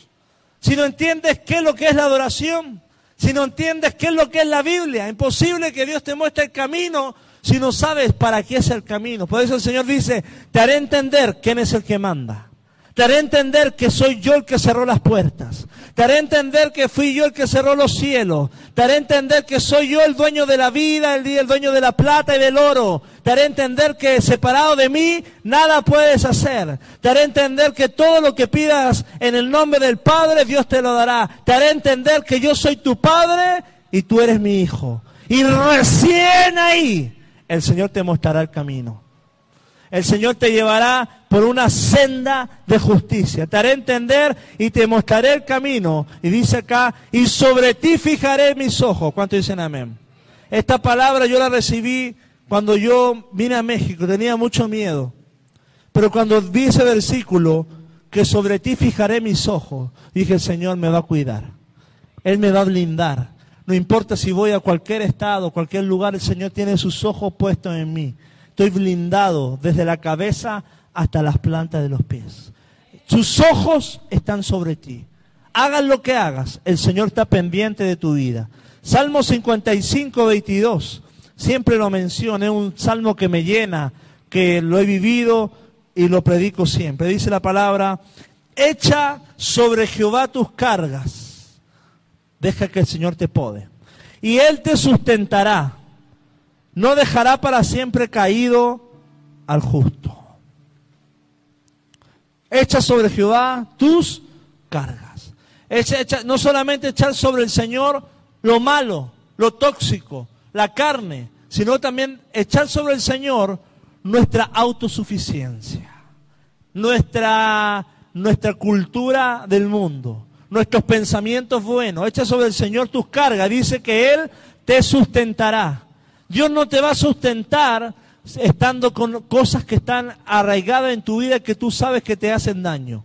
Si no entiendes qué es lo que es la adoración. Si no entiendes qué es lo que es la Biblia. Imposible que Dios te muestre el camino si no sabes para qué es el camino. Por eso el Señor dice, te haré entender quién es el que manda. Te haré entender que soy yo el que cerró las puertas. Te haré entender que fui yo el que cerró los cielos. Te haré entender que soy yo el dueño de la vida, el, el dueño de la plata y del oro. Te haré entender que separado de mí nada puedes hacer. Te haré entender que todo lo que pidas en el nombre del Padre, Dios te lo dará. Te haré entender que yo soy tu Padre y tú eres mi Hijo. Y recién ahí el Señor te mostrará el camino. El Señor te llevará por una senda de justicia. Te haré entender y te mostraré el camino. Y dice acá, y sobre ti fijaré mis ojos. ¿Cuántos dicen amén? Esta palabra yo la recibí cuando yo vine a México. Tenía mucho miedo. Pero cuando vi ese versículo, que sobre ti fijaré mis ojos, dije, el Señor me va a cuidar. Él me va a blindar. No importa si voy a cualquier estado, cualquier lugar, el Señor tiene sus ojos puestos en mí. Estoy blindado desde la cabeza hasta las plantas de los pies. Sus ojos están sobre ti. Hagas lo que hagas, el Señor está pendiente de tu vida. Salmo 55, 22. Siempre lo menciono, es un salmo que me llena, que lo he vivido y lo predico siempre. Dice la palabra, echa sobre Jehová tus cargas, deja que el Señor te pode, y Él te sustentará, no dejará para siempre caído al justo. Echa sobre Jehová tus cargas. No solamente echar sobre el Señor lo malo, lo tóxico, la carne, sino también echar sobre el Señor nuestra autosuficiencia, nuestra, nuestra cultura del mundo, nuestros pensamientos buenos. Echa sobre el Señor tus cargas. Dice que Él te sustentará. Dios no te va a sustentar estando con cosas que están arraigadas en tu vida que tú sabes que te hacen daño.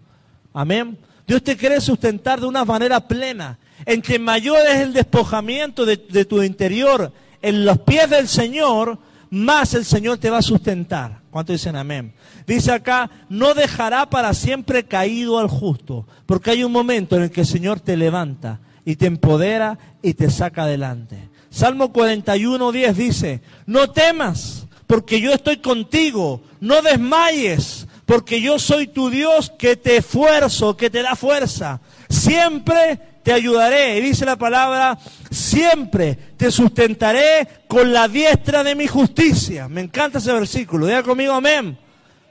Amén. Dios te quiere sustentar de una manera plena, en que mayor es el despojamiento de, de tu interior en los pies del Señor, más el Señor te va a sustentar. ¿Cuánto dicen amén? Dice acá, no dejará para siempre caído al justo, porque hay un momento en el que el Señor te levanta y te empodera y te saca adelante. Salmo 41, 10 dice, no temas, porque yo estoy contigo, no desmayes, porque yo soy tu Dios que te esfuerzo, que te da fuerza. Siempre te ayudaré. Y dice la palabra, siempre te sustentaré con la diestra de mi justicia. Me encanta ese versículo. Diga conmigo, amén.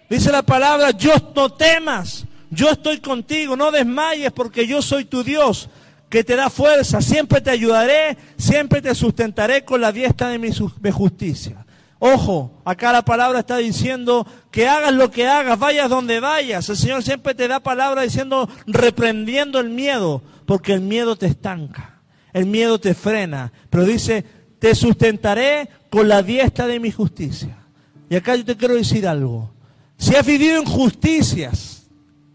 Dice la palabra, yo no temas, yo estoy contigo, no desmayes porque yo soy tu Dios que te da fuerza. Siempre te ayudaré, siempre te sustentaré con la diestra de mi justicia. Ojo, acá la palabra está diciendo que hagas lo que hagas, vayas donde vayas. El Señor siempre te da palabra diciendo, reprendiendo el miedo, porque el miedo te estanca, el miedo te frena. Pero dice, te sustentaré con la diestra de mi justicia. Y acá yo te quiero decir algo. Si has vivido injusticias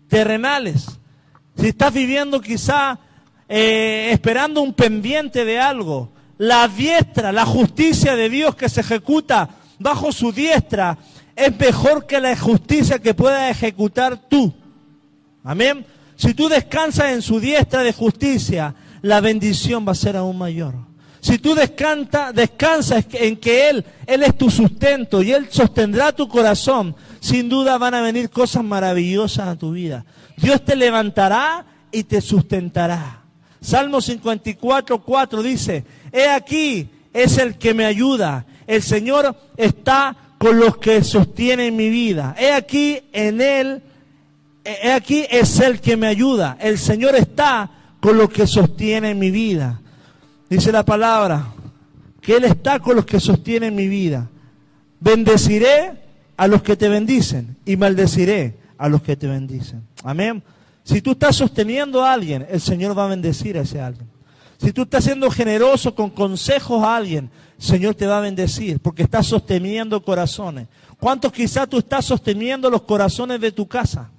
terrenales, si estás viviendo quizá eh, esperando un pendiente de algo, la diestra, la justicia de Dios que se ejecuta bajo su diestra es mejor que la justicia que puedas ejecutar tú. Amén. Si tú descansas en su diestra de justicia, la bendición va a ser aún mayor. Si tú descansa, descansas en que Él, Él es tu sustento y Él sostendrá tu corazón, sin duda van a venir cosas maravillosas a tu vida. Dios te levantará y te sustentará. Salmo 54, 4 dice, he aquí, es el que me ayuda. El Señor está con los que sostienen mi vida. He aquí en Él, he aquí es el que me ayuda. El Señor está con los que sostienen mi vida. Dice la palabra, que Él está con los que sostienen mi vida. Bendeciré a los que te bendicen y maldeciré a los que te bendicen. Amén. Si tú estás sosteniendo a alguien, el Señor va a bendecir a ese alguien. Si tú estás siendo generoso con consejos a alguien, el Señor te va a bendecir porque estás sosteniendo corazones. ¿Cuántos quizás tú estás sosteniendo los corazones de tu casa?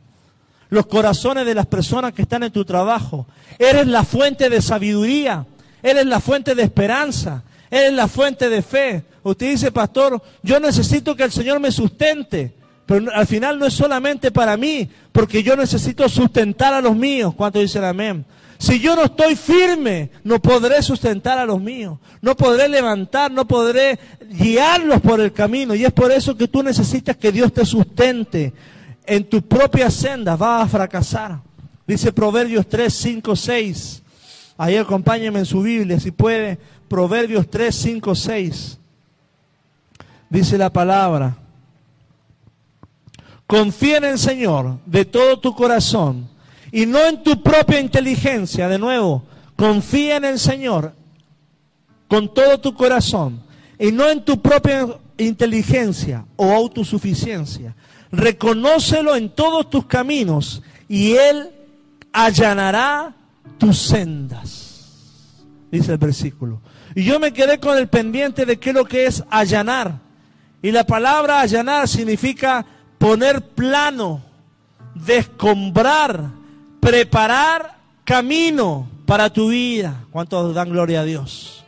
Los corazones de las personas que están en tu trabajo. Eres la fuente de sabiduría. Eres la fuente de esperanza. Eres la fuente de fe. Usted dice, pastor, yo necesito que el Señor me sustente. Pero al final no es solamente para mí, porque yo necesito sustentar a los míos. ¿Cuántos dicen amén? Si yo no estoy firme, no podré sustentar a los míos. No podré levantar, no podré guiarlos por el camino. Y es por eso que tú necesitas que Dios te sustente. En tu propia senda vas a fracasar. Dice Proverbios 3, 5, 6. Ahí acompáñenme en su Biblia, si puede. Proverbios 3, 5, 6. Dice la palabra. Confía en el Señor de todo tu corazón y no en tu propia inteligencia. De nuevo, confía en el Señor con todo tu corazón y no en tu propia inteligencia o autosuficiencia. Reconócelo en todos tus caminos y Él allanará tus sendas. Dice el versículo. Y yo me quedé con el pendiente de qué es lo que es allanar. Y la palabra allanar significa poner plano, descombrar, preparar camino para tu vida. ¿Cuántos dan gloria a Dios?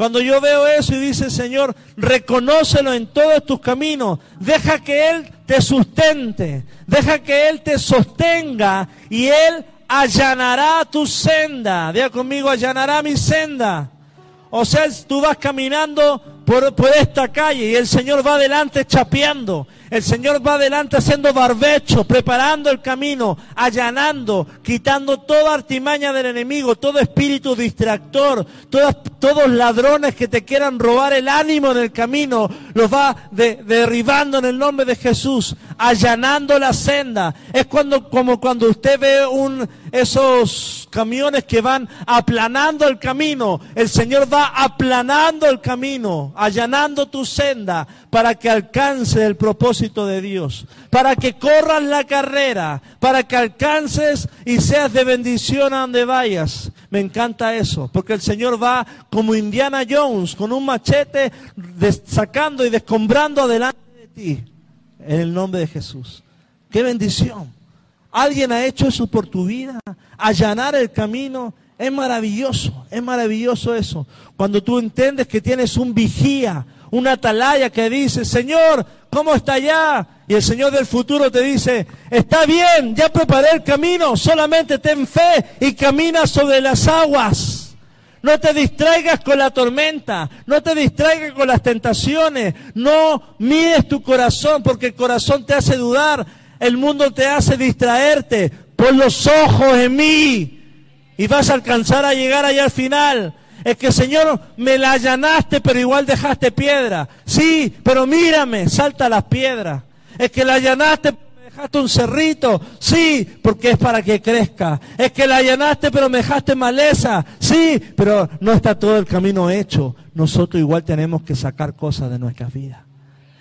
Cuando yo veo eso y dice, Señor, reconócelo en todos tus caminos, deja que Él te sustente, deja que Él te sostenga y Él allanará tu senda. Diga conmigo, allanará mi senda. O sea, tú vas caminando por, por, esta calle y el Señor va adelante chapeando. El Señor va adelante haciendo barbecho, preparando el camino, allanando, quitando toda artimaña del enemigo, todo espíritu distractor, todos, todos ladrones que te quieran robar el ánimo en el camino, los va derribando en el nombre de Jesús, allanando la senda. Es cuando, como cuando usted ve esos camiones que van aplanando el camino. El Señor va aplanando el camino, allanando tu senda para que alcance el propósito de Dios, para que corras la carrera, para que alcances y seas de bendición a donde vayas. Me encanta eso, porque el Señor va como Indiana Jones, con un machete, sacando y descombrando delante de ti, en el nombre de Jesús. ¡Qué bendición! Alguien ha hecho eso por tu vida, allanar el camino. Es maravilloso, es maravilloso eso. Cuando tú entiendes que tienes un vigía, una atalaya que dice, Señor, ¿cómo está allá? Y el Señor del futuro te dice, está bien, ya preparé el camino, solamente ten fe y camina sobre las aguas. No te distraigas con la tormenta, no te distraigas con las tentaciones, no mires tu corazón porque el corazón te hace dudar, el mundo te hace distraerte. Pon los ojos en mí y vas a alcanzar a llegar allá al final. Es que Señor, me la allanaste, pero igual dejaste piedra. Sí, pero mírame, salta las piedras. Es que la allanaste, pero me dejaste un cerrito. Sí, porque es para que crezca. Es que la allanaste, pero me dejaste maleza. Sí, pero no está todo el camino hecho. Nosotros igual tenemos que sacar cosas de nuestras vidas.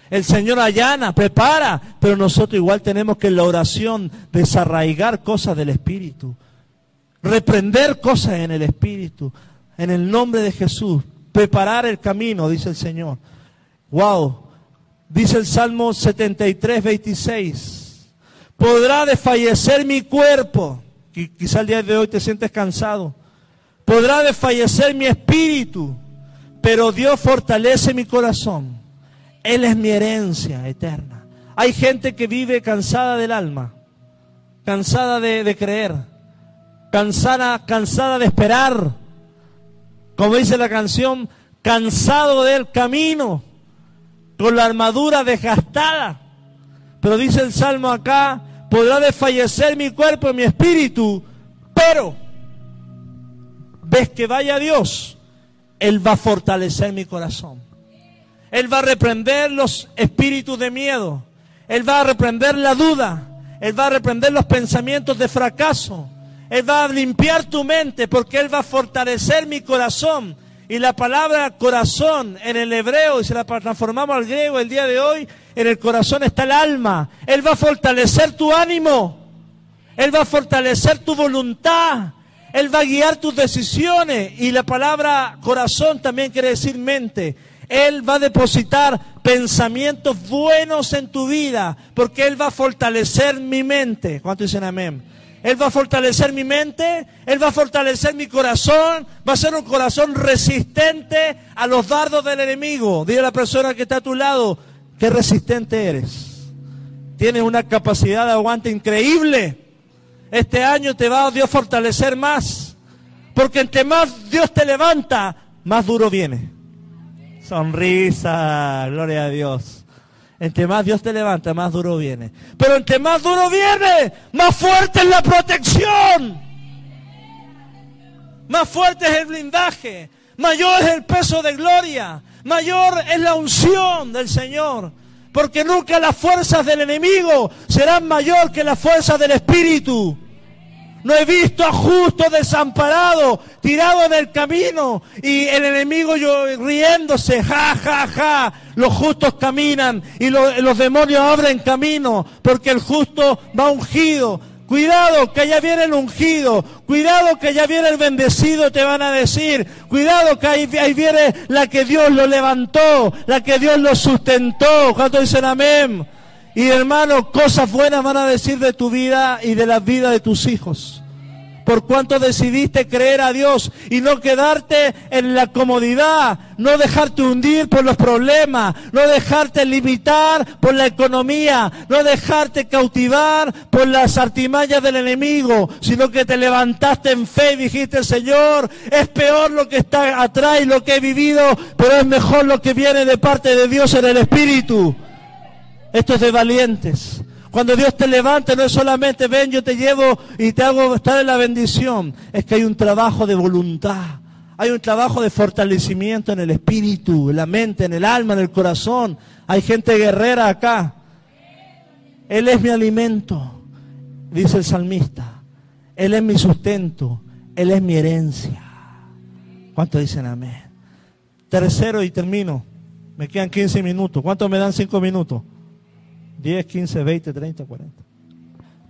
El Señor allana, prepara, pero nosotros igual tenemos que en la oración desarraigar cosas del Espíritu. Reprender cosas en el Espíritu en el nombre de Jesús. Preparar el camino, dice el Señor. Wow. Dice el Salmo 73, 26. Podrá desfallecer mi cuerpo. Quizá el día de hoy te sientes cansado. Podrá desfallecer mi espíritu. Pero Dios fortalece mi corazón. Él es mi herencia eterna. Hay gente que vive cansada del alma. Cansada de, de creer. Cansada, cansada de esperar como dice la canción, cansado del camino, con la armadura desgastada. Pero dice el Salmo acá, podrá desfallecer mi cuerpo y mi espíritu, pero ves que vaya Dios, Él va a fortalecer mi corazón. Él va a reprender los espíritus de miedo. Él va a reprender la duda. Él va a reprender los pensamientos de fracaso. Él va a limpiar tu mente porque Él va a fortalecer mi corazón. Y la palabra corazón en el hebreo, y se la transformamos al griego el día de hoy, en el corazón está el alma. Él va a fortalecer tu ánimo. Él va a fortalecer tu voluntad. Él va a guiar tus decisiones. Y la palabra corazón también quiere decir mente. Él va a depositar pensamientos buenos en tu vida, porque Él va a fortalecer mi mente. ¿Cuánto dicen amén? Él va a fortalecer mi mente, Él va a fortalecer mi corazón, va a ser un corazón resistente a los dardos del enemigo. Dile a la persona que está a tu lado, qué resistente eres. Tienes una capacidad de aguante increíble. Este año te va a Dios fortalecer más. Porque entre más Dios te levanta, más duro viene. Sonrisa, gloria a Dios. Entre más Dios te levanta, más duro viene. Pero entre más duro viene, más fuerte es la protección. Más fuerte es el blindaje. Mayor es el peso de gloria. Mayor es la unción del Señor. Porque nunca las fuerzas del enemigo serán mayor que las fuerzas del Espíritu. No he visto a justo desamparado, tirado en el camino y el enemigo yo, riéndose, ja, ja, ja. Los justos caminan y los demonios abren camino porque el justo va ungido. Cuidado que ya viene el ungido, cuidado que ya viene el bendecido, te van a decir. Cuidado que ahí, ahí viene la que Dios lo levantó, la que Dios lo sustentó. ¿Cuánto dicen amén? Y hermano, cosas buenas van a decir de tu vida y de la vida de tus hijos por cuanto decidiste creer a Dios y no quedarte en la comodidad, no dejarte hundir por los problemas, no dejarte limitar por la economía, no dejarte cautivar por las artimañas del enemigo, sino que te levantaste en fe y dijiste, Señor, es peor lo que está atrás y lo que he vivido, pero es mejor lo que viene de parte de Dios en el Espíritu. Esto es de valientes. Cuando Dios te levanta, no es solamente ven, yo te llevo y te hago estar en la bendición. Es que hay un trabajo de voluntad. Hay un trabajo de fortalecimiento en el espíritu, en la mente, en el alma, en el corazón. Hay gente guerrera acá. Él es mi alimento, dice el salmista. Él es mi sustento. Él es mi herencia. ¿Cuántos dicen amén? Tercero y termino. Me quedan 15 minutos. ¿Cuántos me dan 5 minutos? 10, 15, 20, 30, 40.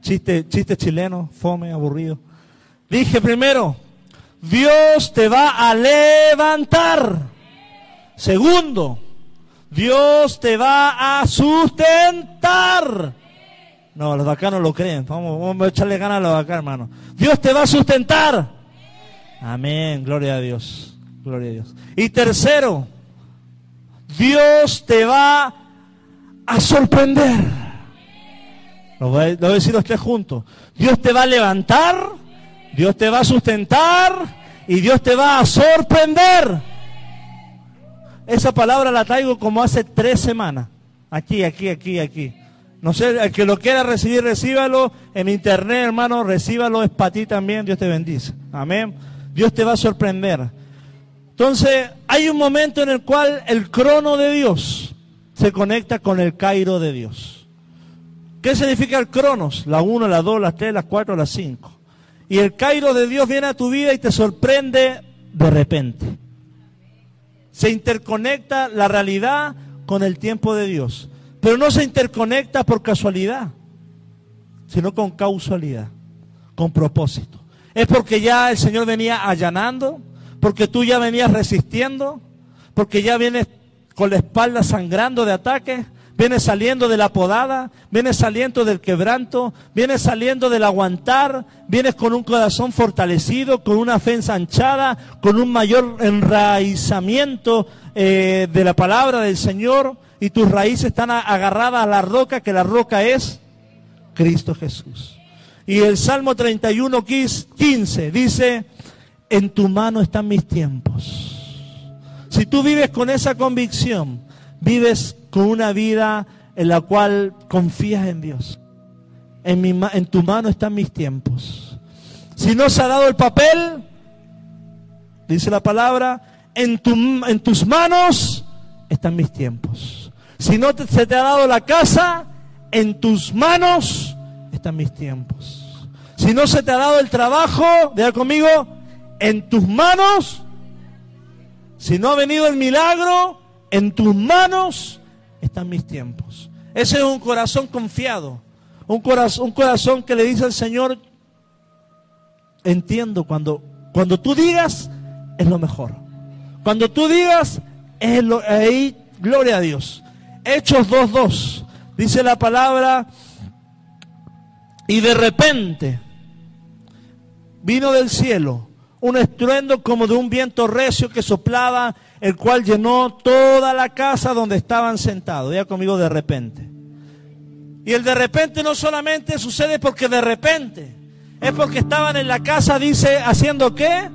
Chiste, chiste chileno, fome, aburrido. Dije primero, Dios te va a levantar. Segundo, Dios te va a sustentar. No, los de acá no lo creen. Vamos, vamos a echarle ganas a los de acá, hermano. Dios te va a sustentar. Amén, gloria a Dios. Gloria a Dios. Y tercero, Dios te va a sorprender. Lo voy, a, decir los tres juntos. Dios te va a levantar, Dios te va a sustentar y Dios te va a sorprender. Esa palabra la traigo como hace tres semanas. Aquí, aquí, aquí, aquí. No sé, el que lo quiera recibir, recíbalo. En internet, hermano, recíbalo. Es para ti también. Dios te bendice. Amén. Dios te va a sorprender. Entonces, hay un momento en el cual el crono de Dios se conecta con el Cairo de Dios. ¿Qué significa el Cronos? La 1, la 2, la 3, la 4, la 5. Y el Cairo de Dios viene a tu vida y te sorprende de repente. Se interconecta la realidad con el tiempo de Dios. Pero no se interconecta por casualidad, sino con causalidad, con propósito. Es porque ya el Señor venía allanando, porque tú ya venías resistiendo, porque ya vienes con la espalda sangrando de ataque, viene saliendo de la podada, viene saliendo del quebranto, viene saliendo del aguantar, vienes con un corazón fortalecido, con una fe ensanchada, con un mayor enraizamiento eh, de la palabra del Señor y tus raíces están agarradas a la roca, que la roca es Cristo Jesús. Y el Salmo 31, 15 dice, en tu mano están mis tiempos si tú vives con esa convicción, vives con una vida en la cual confías en Dios. En, mi, en tu mano están mis tiempos. Si no se ha dado el papel, dice la palabra, en, tu, en tus manos están mis tiempos. Si no se te ha dado la casa, en tus manos están mis tiempos. Si no se te ha dado el trabajo, vea conmigo, en tus manos si no ha venido el milagro, en tus manos están mis tiempos. Ese es un corazón confiado. Un corazón, un corazón que le dice al Señor, entiendo cuando, cuando tú digas, es lo mejor. Cuando tú digas, es lo, ahí, gloria a Dios. Hechos 2.2, dice la palabra, y de repente vino del cielo un estruendo como de un viento recio que soplaba, el cual llenó toda la casa donde estaban sentados. Ya conmigo de repente. Y el de repente no solamente sucede porque de repente, es porque estaban en la casa, dice, haciendo qué?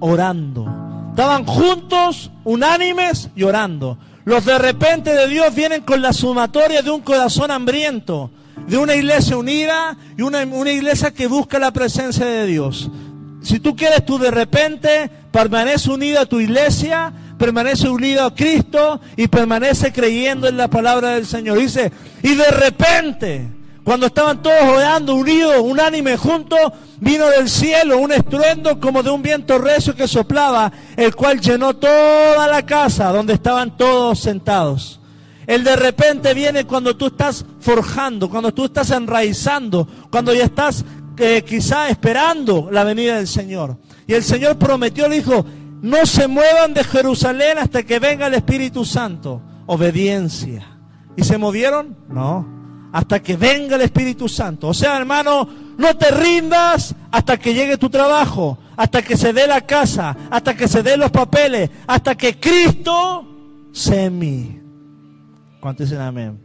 Orando. Estaban juntos, unánimes y orando. Los de repente de Dios vienen con la sumatoria de un corazón hambriento, de una iglesia unida y una, una iglesia que busca la presencia de Dios. Si tú quieres, tú de repente permanece unido a tu iglesia, permanece unido a Cristo y permanece creyendo en la palabra del Señor. Dice, y de repente, cuando estaban todos orando, unidos, unánime, juntos, vino del cielo un estruendo como de un viento recio que soplaba, el cual llenó toda la casa donde estaban todos sentados. El de repente viene cuando tú estás forjando, cuando tú estás enraizando, cuando ya estás quizá esperando la venida del Señor. Y el Señor prometió, le dijo, no se muevan de Jerusalén hasta que venga el Espíritu Santo. Obediencia. ¿Y se movieron? No. hasta que venga el Espíritu Santo. O sea, hermano, no te rindas hasta que llegue tu trabajo, hasta que se dé la casa, hasta que se den los papeles, hasta que Cristo sea en mí. ¿Cuántos dicen amén?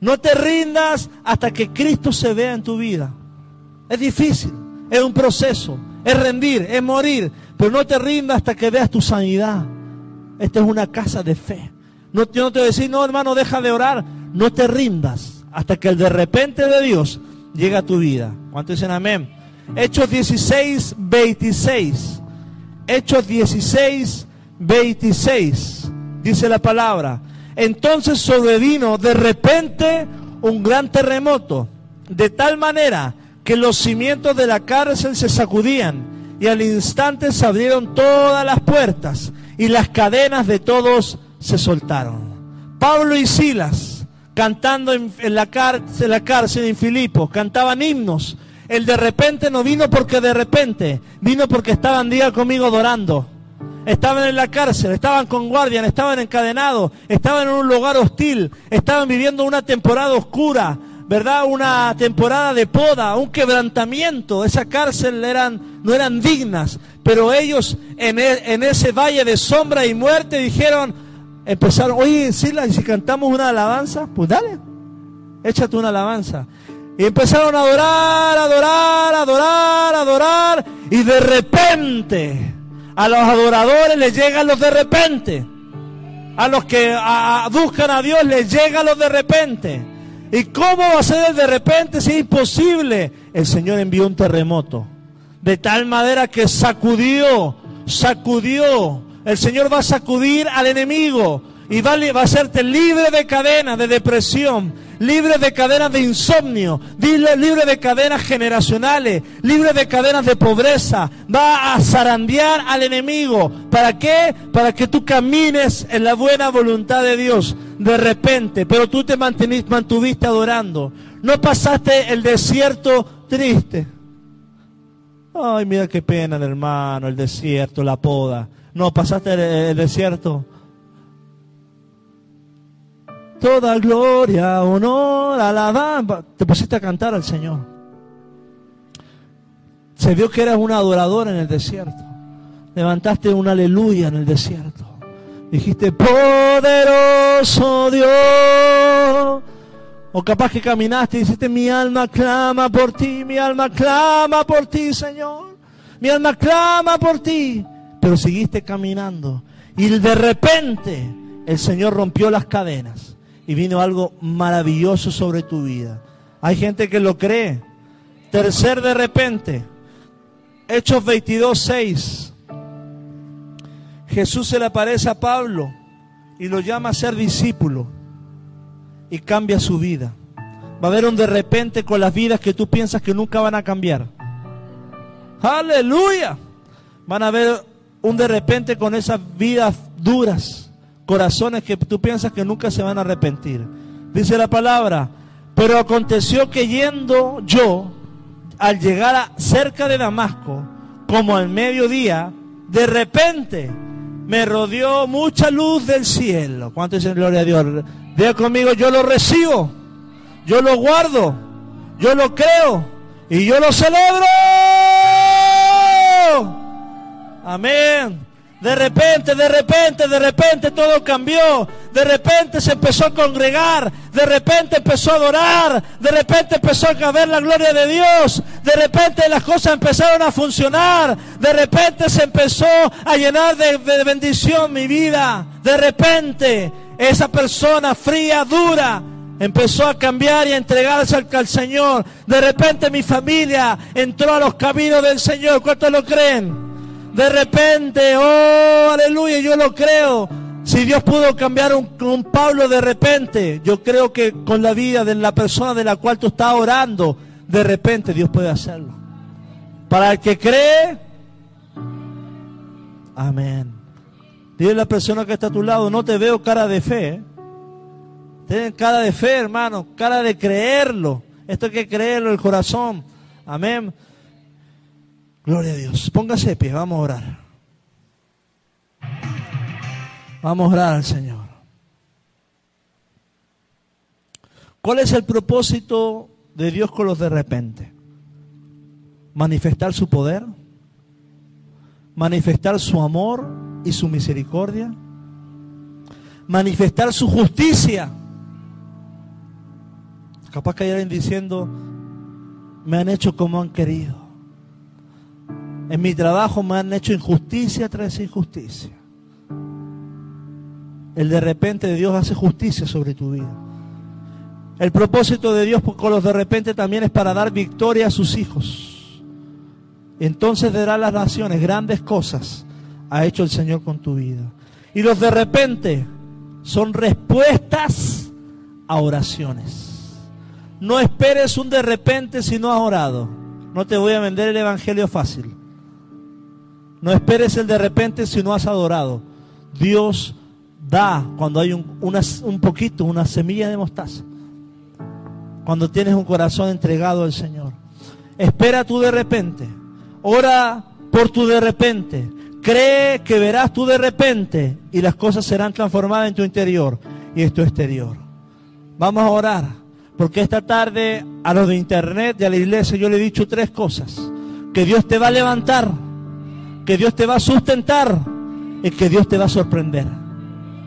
No te rindas hasta que Cristo se vea en tu vida. Es difícil, es un proceso, es rendir, es morir, pero no te rindas hasta que veas tu sanidad. Esta es una casa de fe. No, yo no te voy no hermano, deja de orar. No te rindas hasta que el de repente de Dios llegue a tu vida. ¿Cuántos dicen amén? Hechos 16, 26. Hechos 16, 26. Dice la palabra. Entonces sobrevino de repente un gran terremoto, de tal manera que los cimientos de la cárcel se sacudían y al instante se abrieron todas las puertas y las cadenas de todos se soltaron. Pablo y Silas, cantando en, la, cárcel, la cárcel en Filipos, cantaban himnos. El de repente no vino porque de repente, vino porque estaban día conmigo adorando. Estaban en la cárcel, estaban con guardias, estaban encadenados, estaban en un lugar hostil, estaban viviendo una temporada oscura, ¿verdad? Una temporada de poda, un quebrantamiento. Esa cárcel eran, no eran dignas, pero ellos en, e, en ese valle de sombra y muerte dijeron, empezaron, oye, Sila, ¿y si cantamos una alabanza? Pues dale, échate una alabanza. Y empezaron a adorar, adorar, adorar, adorar. Y de repente, a los adoradores les llegan los de repente. A los que buscan a Dios les llegan los de repente. ¿Y cómo va a ser de repente si es imposible? El Señor envió un terremoto. De tal manera que sacudió, sacudió. El Señor va a sacudir al enemigo y va, a hacerte libre de cadenas de depresión, libre de cadenas de insomnio, libre de cadenas generacionales, libre de cadenas de pobreza. Va a zarandear al enemigo. ¿Para qué? Para que tú camines en la buena voluntad de Dios de repente, pero tú te mantuviste adorando. No pasaste el desierto triste. Ay, mira qué pena hermano, el desierto, la poda. No, pasaste el, desierto. Toda gloria, honor, alabanza. Te pusiste a cantar al Señor. Se vio que eras un adorador en el desierto. Levantaste un aleluya en el desierto. Dijiste, poderoso Dios. O capaz que caminaste y dijiste, mi alma clama por ti, mi alma clama por ti, Señor. Mi alma clama por ti. Pero seguiste caminando. Y de repente el Señor rompió las cadenas. Y vino algo maravilloso sobre tu vida. Hay gente que lo cree. Tercer de repente. Hechos 22, 6. Jesús se le aparece a Pablo y lo llama a ser discípulo y cambia su vida. Va a haber un de repente con las vidas que tú piensas que nunca van a cambiar. Aleluya. Van a ver un de repente con esas vidas duras, corazones que tú piensas que nunca se van a arrepentir. Dice la palabra, pero aconteció que yendo yo, al llegar a cerca de Damasco, como al mediodía, de repente me rodeó mucha luz del cielo. ¿Cuánto dicen gloria a Dios? Diga conmigo, yo lo recibo, yo lo guardo, yo lo creo y yo lo celebro. Amén. De repente, de repente, de repente todo cambió. De repente se empezó a congregar. De repente empezó a adorar. De repente empezó a ver la gloria de Dios. De repente las cosas empezaron a funcionar. De repente se empezó a llenar de, bendición mi vida. De repente esa persona fría, dura, empezó a cambiar y a entregarse al, Señor. De repente mi familia entró a los caminos del Señor. ¿Cuántos lo creen? De repente, oh, aleluya, yo lo creo. Si Dios pudo cambiar un, un, Pablo de repente, yo creo que con la vida de la persona de la cual tú estás orando, de repente Dios puede hacerlo. Para el que cree, amén. Dile a la persona que está a tu lado, no te veo cara de fe. ¿eh? Tienen cara de fe, hermano, cara de creerlo. Esto hay que creerlo el corazón. Amén. Gloria a Dios. Póngase de pie, vamos a orar. Vamos a orar al Señor. ¿Cuál es el propósito de Dios con los de repente? Manifestar su poder, manifestar su amor y su misericordia, manifestar su justicia. Capaz que alguien diciendo, me han hecho como han querido. En mi trabajo me han hecho injusticia tras injusticia. El de repente de Dios hace justicia sobre tu vida. El propósito de Dios con los de repente también es para dar victoria a sus hijos. Entonces dará las naciones grandes cosas ha hecho el Señor con tu vida. Y los de repente son respuestas a oraciones. No esperes un de repente si no has orado. No te voy a vender el Evangelio fácil. No esperes el de repente si no has adorado. Dios da cuando hay un, poquito, una semilla de mostaza. Cuando tienes un corazón entregado al Señor. Espera tú de repente. Ora por tu de repente. Cree que verás tú de repente y las cosas serán transformadas en tu interior y en tu exterior. Vamos a orar. Porque esta tarde a los de internet y a la iglesia yo le he dicho tres cosas. Que Dios te va a levantar. Que Dios te va a sustentar. Y que Dios te va a sorprender.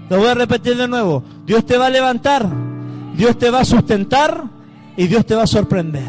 Lo voy a repetir de nuevo. Dios te va a levantar, Dios te va a sustentar y Dios te va a sorprender.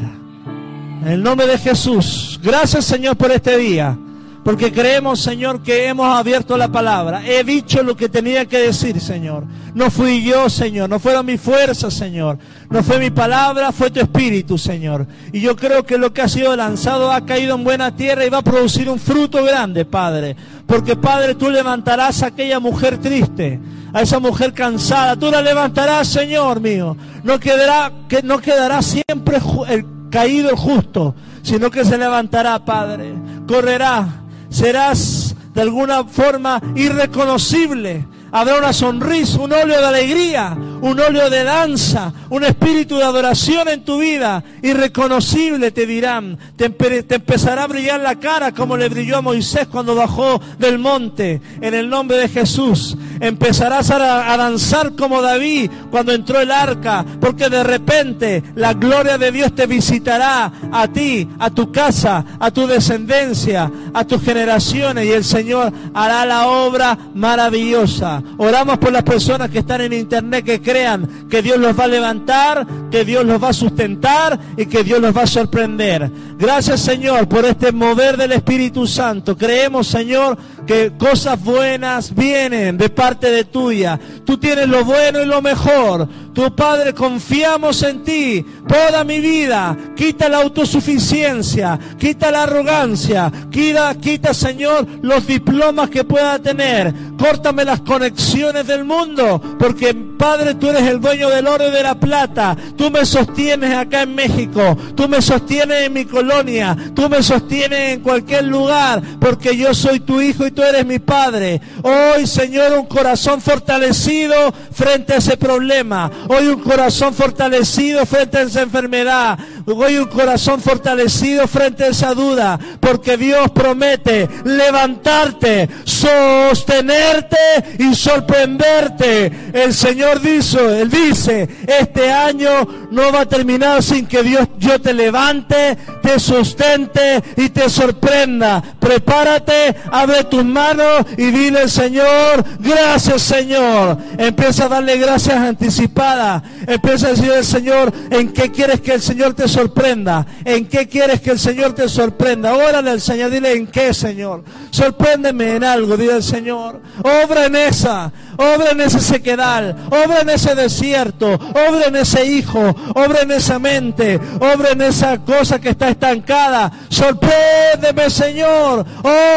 En el nombre de Jesús. Gracias Señor por este día. Porque creemos, Señor, que hemos abierto la palabra. He dicho lo que tenía que decir, Señor. No fui yo, Señor. No fueron mis fuerzas, Señor. No fue mi palabra, fue tu espíritu, Señor. Y yo creo que lo que ha sido lanzado ha caído en buena tierra y va a producir un fruto grande, Padre. Porque, Padre, tú levantarás a aquella mujer triste a esa mujer cansada. Tú la levantarás, Señor mío. No quedará, que no quedará siempre el caído el justo, sino que se levantará, Padre. Correrá. Serás de alguna forma irreconocible Habrá una sonrisa, un óleo de alegría, un óleo de danza, un espíritu de adoración en tu vida. Irreconocible te dirán. Te, empezará a brillar la cara como le brilló a Moisés cuando bajó del monte. En el nombre de Jesús. Empezarás a, a danzar como David cuando entró el arca. Porque de repente la gloria de Dios te visitará a ti, a tu casa, a tu descendencia, a tus generaciones. Y el Señor hará la obra maravillosa. Oramos por las personas que están en internet que crean que Dios los va a levantar, que Dios los va a sustentar y que Dios los va a sorprender. Gracias Señor por este mover del Espíritu Santo. Creemos Señor que cosas buenas vienen de parte de tuya. Tú tienes lo bueno y lo mejor. Tu Padre, confiamos en ti. Toda mi vida, quita la autosuficiencia, quita la arrogancia, quita, quita Señor los diplomas que pueda tener. Córtame las conexiones del mundo, porque Padre, tú eres el dueño del oro y de la plata. Tú me sostienes acá en México, tú me sostienes en mi colonia, tú me sostienes en cualquier lugar, porque yo soy tu hijo y tú eres mi Padre. Hoy, Señor, un corazón fortalecido frente a ese problema. Hoy un corazón fortalecido frente a esa enfermedad. Hoy un corazón fortalecido frente a esa duda. Porque Dios promete levantarte, sostenerte y sorprenderte. El Señor dice, Él dice, este año no va a terminar sin que Dios yo te levante, te sustente y te sorprenda. Prepárate, abre tus manos y dile, Señor, gracias Señor. Empieza a darle gracias anticipadas. Empieza a decirle, Señor, ¿en qué quieres que el Señor te sorprenda? ¿En qué quieres que el Señor te sorprenda? Órale al Señor, dile, ¿en qué, Señor? Sorpréndeme en algo, dile el Señor. Obra en esa, obra en ese sequedal, obra en ese desierto, obra en ese hijo, obra en esa mente, obra en esa cosa que está estancada. Sorpréndeme, Señor.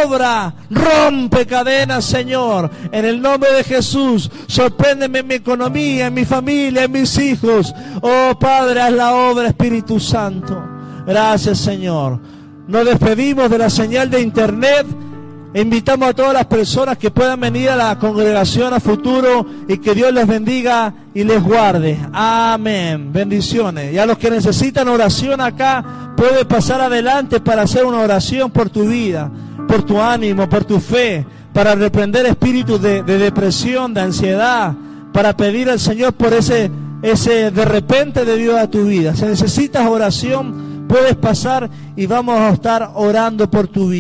Obra, rompe cadenas, Señor. En el nombre de Jesús, sorpréndeme en mi economía, en mi familia, en mis hijos. Oh Padre, haz la obra, Espíritu Santo. Gracias, Señor. Nos despedimos de la señal de internet. Invitamos a todas las personas que puedan venir a la congregación a futuro y que Dios les bendiga y les guarde. Amén. Bendiciones. Y a los que necesitan oración acá, puede pasar adelante para hacer una oración por tu vida, por tu ánimo, por tu fe, para reprender espíritus de, de depresión, de ansiedad, para pedir al Señor por ese ese de repente de Dios a tu vida. Si necesitas oración, puedes pasar y vamos a estar orando por tu vida.